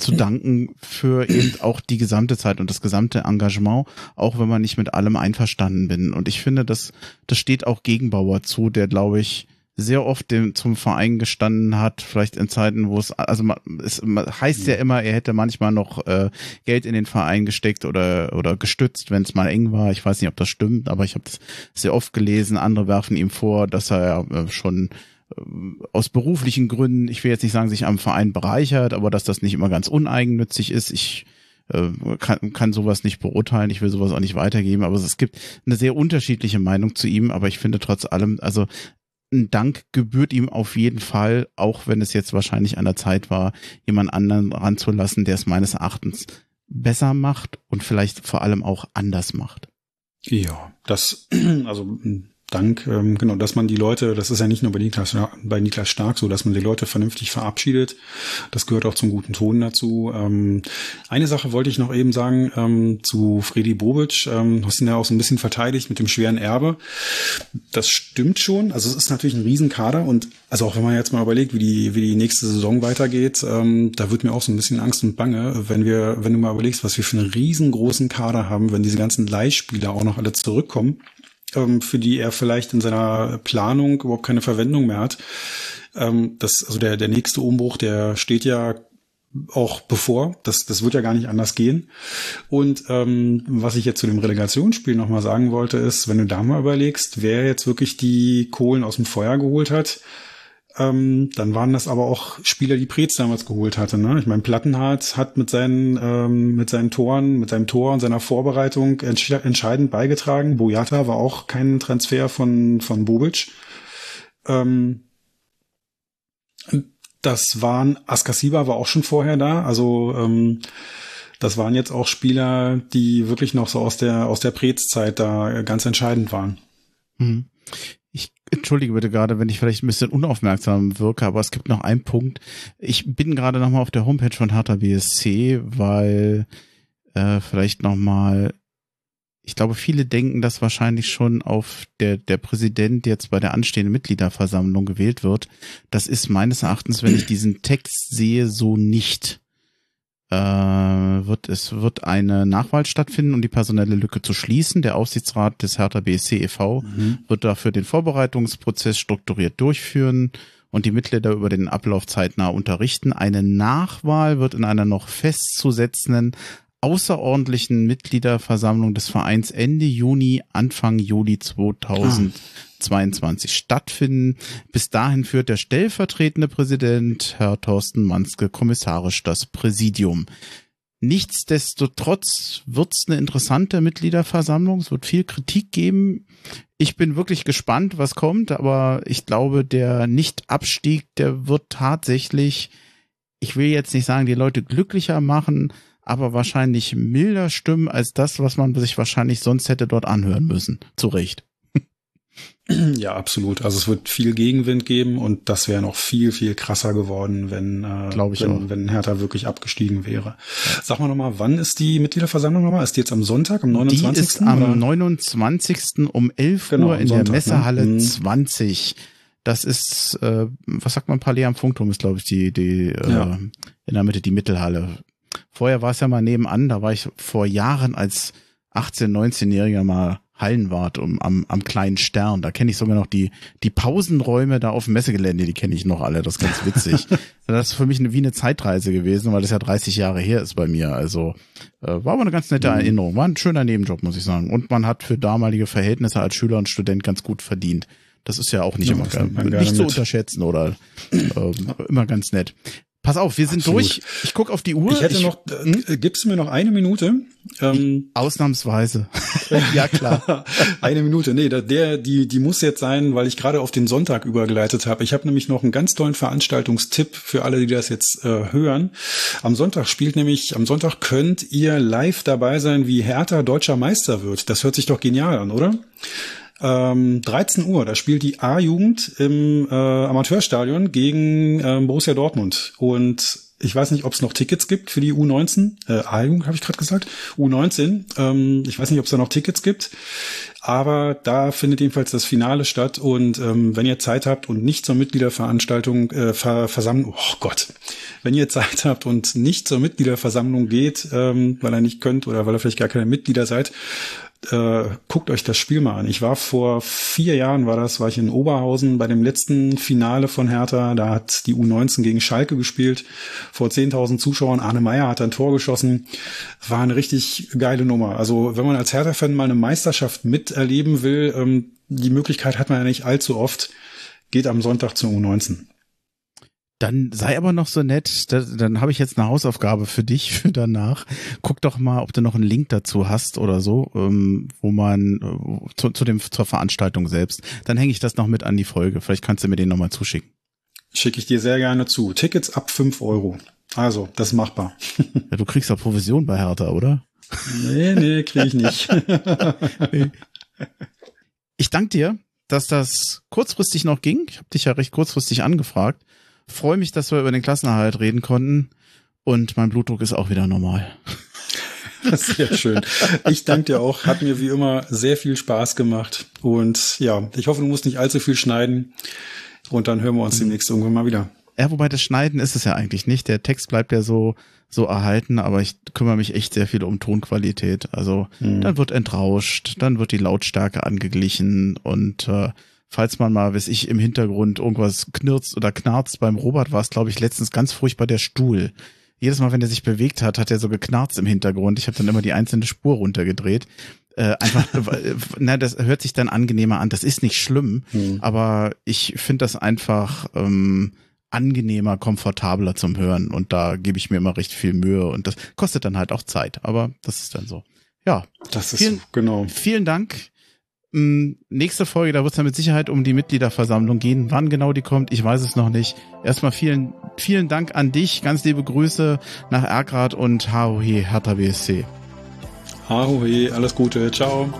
zu danken für eben auch die gesamte Zeit und das gesamte Engagement, auch wenn man nicht mit allem einverstanden bin. Und ich finde, das, das steht auch Gegenbauer zu, der, glaube ich, sehr oft dem, zum Verein gestanden hat, vielleicht in Zeiten, wo es, also man, es man heißt ja immer, er hätte manchmal noch äh, Geld in den Verein gesteckt oder oder gestützt, wenn es mal eng war. Ich weiß nicht, ob das stimmt, aber ich habe das sehr oft gelesen. Andere werfen ihm vor, dass er äh, schon aus beruflichen Gründen, ich will jetzt nicht sagen, sich am Verein bereichert, aber dass das nicht immer ganz uneigennützig ist. Ich äh, kann, kann sowas nicht beurteilen, ich will sowas auch nicht weitergeben, aber es gibt eine sehr unterschiedliche Meinung zu ihm, aber ich finde trotz allem, also ein Dank gebührt ihm auf jeden Fall, auch wenn es jetzt wahrscheinlich an der Zeit war, jemand anderen ranzulassen, der es meines Erachtens besser macht und vielleicht vor allem auch anders macht. Ja, das, also Dank, ähm, genau, dass man die Leute, das ist ja nicht nur bei Niklas, bei Niklas Stark so, dass man die Leute vernünftig verabschiedet. Das gehört auch zum guten Ton dazu. Ähm, eine Sache wollte ich noch eben sagen ähm, zu Freddy Bobic. Ähm, hast ihn ja auch so ein bisschen verteidigt mit dem schweren Erbe. Das stimmt schon. Also es ist natürlich ein Riesenkader und also auch wenn man jetzt mal überlegt, wie die, wie die nächste Saison weitergeht, ähm, da wird mir auch so ein bisschen Angst und Bange, wenn wir, wenn du mal überlegst, was wir für einen riesengroßen Kader haben, wenn diese ganzen Leihspieler auch noch alle zurückkommen für die er vielleicht in seiner Planung überhaupt keine Verwendung mehr hat. Ähm, das, also der, der nächste Umbruch, der steht ja auch bevor. Das, das wird ja gar nicht anders gehen. Und ähm, was ich jetzt zu dem Relegationsspiel nochmal sagen wollte, ist, wenn du da mal überlegst, wer jetzt wirklich die Kohlen aus dem Feuer geholt hat, ähm, dann waren das aber auch Spieler, die Preetz damals geholt hatte. Ne? Ich meine, Plattenhardt hat mit seinen, ähm, mit seinen Toren, mit seinem Tor und seiner Vorbereitung entsch entscheidend beigetragen. Boyata war auch kein Transfer von, von Bobic. Ähm, das waren, Askasiba war auch schon vorher da. Also ähm, das waren jetzt auch Spieler, die wirklich noch so aus der, aus der Preetz-Zeit da ganz entscheidend waren. Mhm. Entschuldige bitte gerade, wenn ich vielleicht ein bisschen unaufmerksam wirke, aber es gibt noch einen Punkt. Ich bin gerade nochmal auf der Homepage von Hertha BSC, weil äh, vielleicht nochmal, ich glaube, viele denken, dass wahrscheinlich schon auf der, der Präsident jetzt bei der anstehenden Mitgliederversammlung gewählt wird. Das ist meines Erachtens, wenn ich diesen Text sehe, so nicht wird es wird eine Nachwahl stattfinden, um die personelle Lücke zu schließen. Der Aufsichtsrat des Hertha BSC e.V. Mhm. wird dafür den Vorbereitungsprozess strukturiert durchführen und die Mitglieder über den Ablauf zeitnah unterrichten. Eine Nachwahl wird in einer noch festzusetzenden außerordentlichen Mitgliederversammlung des Vereins Ende Juni, Anfang Juli 2022 ah. stattfinden. Bis dahin führt der stellvertretende Präsident, Herr Thorsten Manske, kommissarisch das Präsidium. Nichtsdestotrotz wird es eine interessante Mitgliederversammlung. Es wird viel Kritik geben. Ich bin wirklich gespannt, was kommt, aber ich glaube, der Nicht-Abstieg, der wird tatsächlich, ich will jetzt nicht sagen, die Leute glücklicher machen, aber wahrscheinlich milder stimmen als das, was man sich wahrscheinlich sonst hätte dort anhören müssen. Zu Recht. Ja, absolut. Also es wird viel Gegenwind geben und das wäre noch viel, viel krasser geworden, wenn, äh, wenn, auch. wenn Hertha wirklich abgestiegen wäre. Sag mal nochmal, wann ist die Mitgliederversammlung nochmal? Ist die jetzt am Sonntag, am 29.? Die ist am oder? 29. um 11 Genau, Uhr in Sonntag, der Messehalle ne? Mhm. 20. Das ist, äh, was sagt man, Palais am Funkturm ist, glaube ich, die, die äh, Ja. in der Mitte die Mittelhalle. Vorher war es ja mal nebenan, da war ich vor Jahren als 18-, 19-Jähriger mal Hallenwart um, am, am kleinen Stern. Da kenne ich sogar noch die, die Pausenräume da auf dem Messegelände, die kenne ich noch alle. Das ist ganz witzig. das ist für mich eine, wie eine Zeitreise gewesen, weil das ja 30 Jahre her ist bei mir. Also äh, war aber eine ganz nette Erinnerung. War ein schöner Nebenjob, muss ich sagen. Und man hat für damalige Verhältnisse als Schüler und Student ganz gut verdient. Das ist ja auch nicht Ja, immer nicht zu unterschätzen oder äh, immer ganz nett. Pass auf, wir sind Absolut. durch. Ich guck auf die Uhr. Ich hätte noch, äh, gibst du mir noch eine Minute? Ähm, Ausnahmsweise. ja, klar. Eine Minute, nee, der, die, die muss jetzt sein, weil ich gerade auf den Sonntag übergeleitet habe. Ich habe nämlich noch einen ganz tollen Veranstaltungstipp für alle, die das jetzt äh, hören. Am Sonntag spielt nämlich, am Sonntag könnt ihr live dabei sein, wie Hertha deutscher Meister wird. Das hört sich doch genial an, oder? Ähm, 13 Uhr, da spielt die A-Jugend im äh, Amateurstadion gegen ähm, Borussia Dortmund. Und ich weiß nicht, ob es noch Tickets gibt für die U19. Äh, A-Jugend habe ich gerade gesagt. U19. Ähm, ich weiß nicht, ob es da noch Tickets gibt. Aber da findet jedenfalls das Finale statt. Und ähm, wenn ihr Zeit habt und nicht zur Mitgliederveranstaltung, äh, Ver Versammlung, oh Gott, wenn ihr Zeit habt und nicht zur Mitgliederversammlung geht, ähm, weil ihr nicht könnt oder weil ihr vielleicht gar keine Mitglieder seid, äh, guckt euch das Spiel mal an. Ich war vor vier Jahren, war das, war ich in Oberhausen bei dem letzten Finale von Hertha. Da hat die U19 gegen Schalke gespielt. Vor 10.000 Zuschauern. Arne Meyer hat ein Tor geschossen. War eine richtig geile Nummer. Also wenn man als Hertha-Fan mal eine Meisterschaft miterleben will, ähm, die Möglichkeit hat man ja nicht allzu oft. Geht am Sonntag zur U19. Dann sei aber noch so nett, da, dann habe ich jetzt eine Hausaufgabe für dich für danach. Guck doch mal, ob du noch einen Link dazu hast oder so, ähm, wo man äh, zu, zu dem zur Veranstaltung selbst. Dann hänge ich das noch mit an die Folge. Vielleicht kannst du mir den nochmal zuschicken. Schicke ich dir sehr gerne zu. Tickets ab 5 Euro. Also, das ist machbar. Ja, du kriegst doch Provision bei Hertha, oder? nee, nee, kriege ich nicht. Ich danke dir, dass das kurzfristig noch ging. Ich habe dich ja recht kurzfristig angefragt. Freue mich, dass wir über den Klassenerhalt reden konnten. Und mein Blutdruck ist auch wieder normal. Sehr schön. Ich danke dir auch. Hat mir wie immer sehr viel Spaß gemacht. Und ja, ich hoffe, du musst nicht allzu viel schneiden. Und dann hören wir uns demnächst irgendwann mal wieder. Ja, wobei das Schneiden ist es ja eigentlich nicht. Der Text bleibt ja so, so erhalten, aber ich kümmere mich echt sehr viel um Tonqualität. Also Mhm. dann wird entrauscht, dann wird die Lautstärke angeglichen und äh, falls man mal, weiß ich, im Hintergrund irgendwas knirzt oder knarzt, beim Robert war es, glaube ich, letztens ganz furchtbar der Stuhl. Jedes Mal, wenn er sich bewegt hat, hat er so geknarzt im Hintergrund. Ich habe dann immer die einzelne Spur runtergedreht. Äh, einfach, na, das hört sich dann angenehmer an. Das ist nicht schlimm, Mhm. aber ich finde das einfach ähm, angenehmer, komfortabler zum Hören und da gebe ich mir immer recht viel Mühe und das kostet dann halt auch Zeit, aber das ist dann so. Ja, Das ist Vielen- genau. vielen Dank. Mm, Nächste Folge, da wird es dann mit Sicherheit um die Mitgliederversammlung gehen. Wann genau die kommt, ich weiß es noch nicht. Erstmal vielen, vielen Dank an dich. Ganz liebe Grüße nach Ergrad und HOE Hertha BSC. Ahohe, alles Gute. Ciao.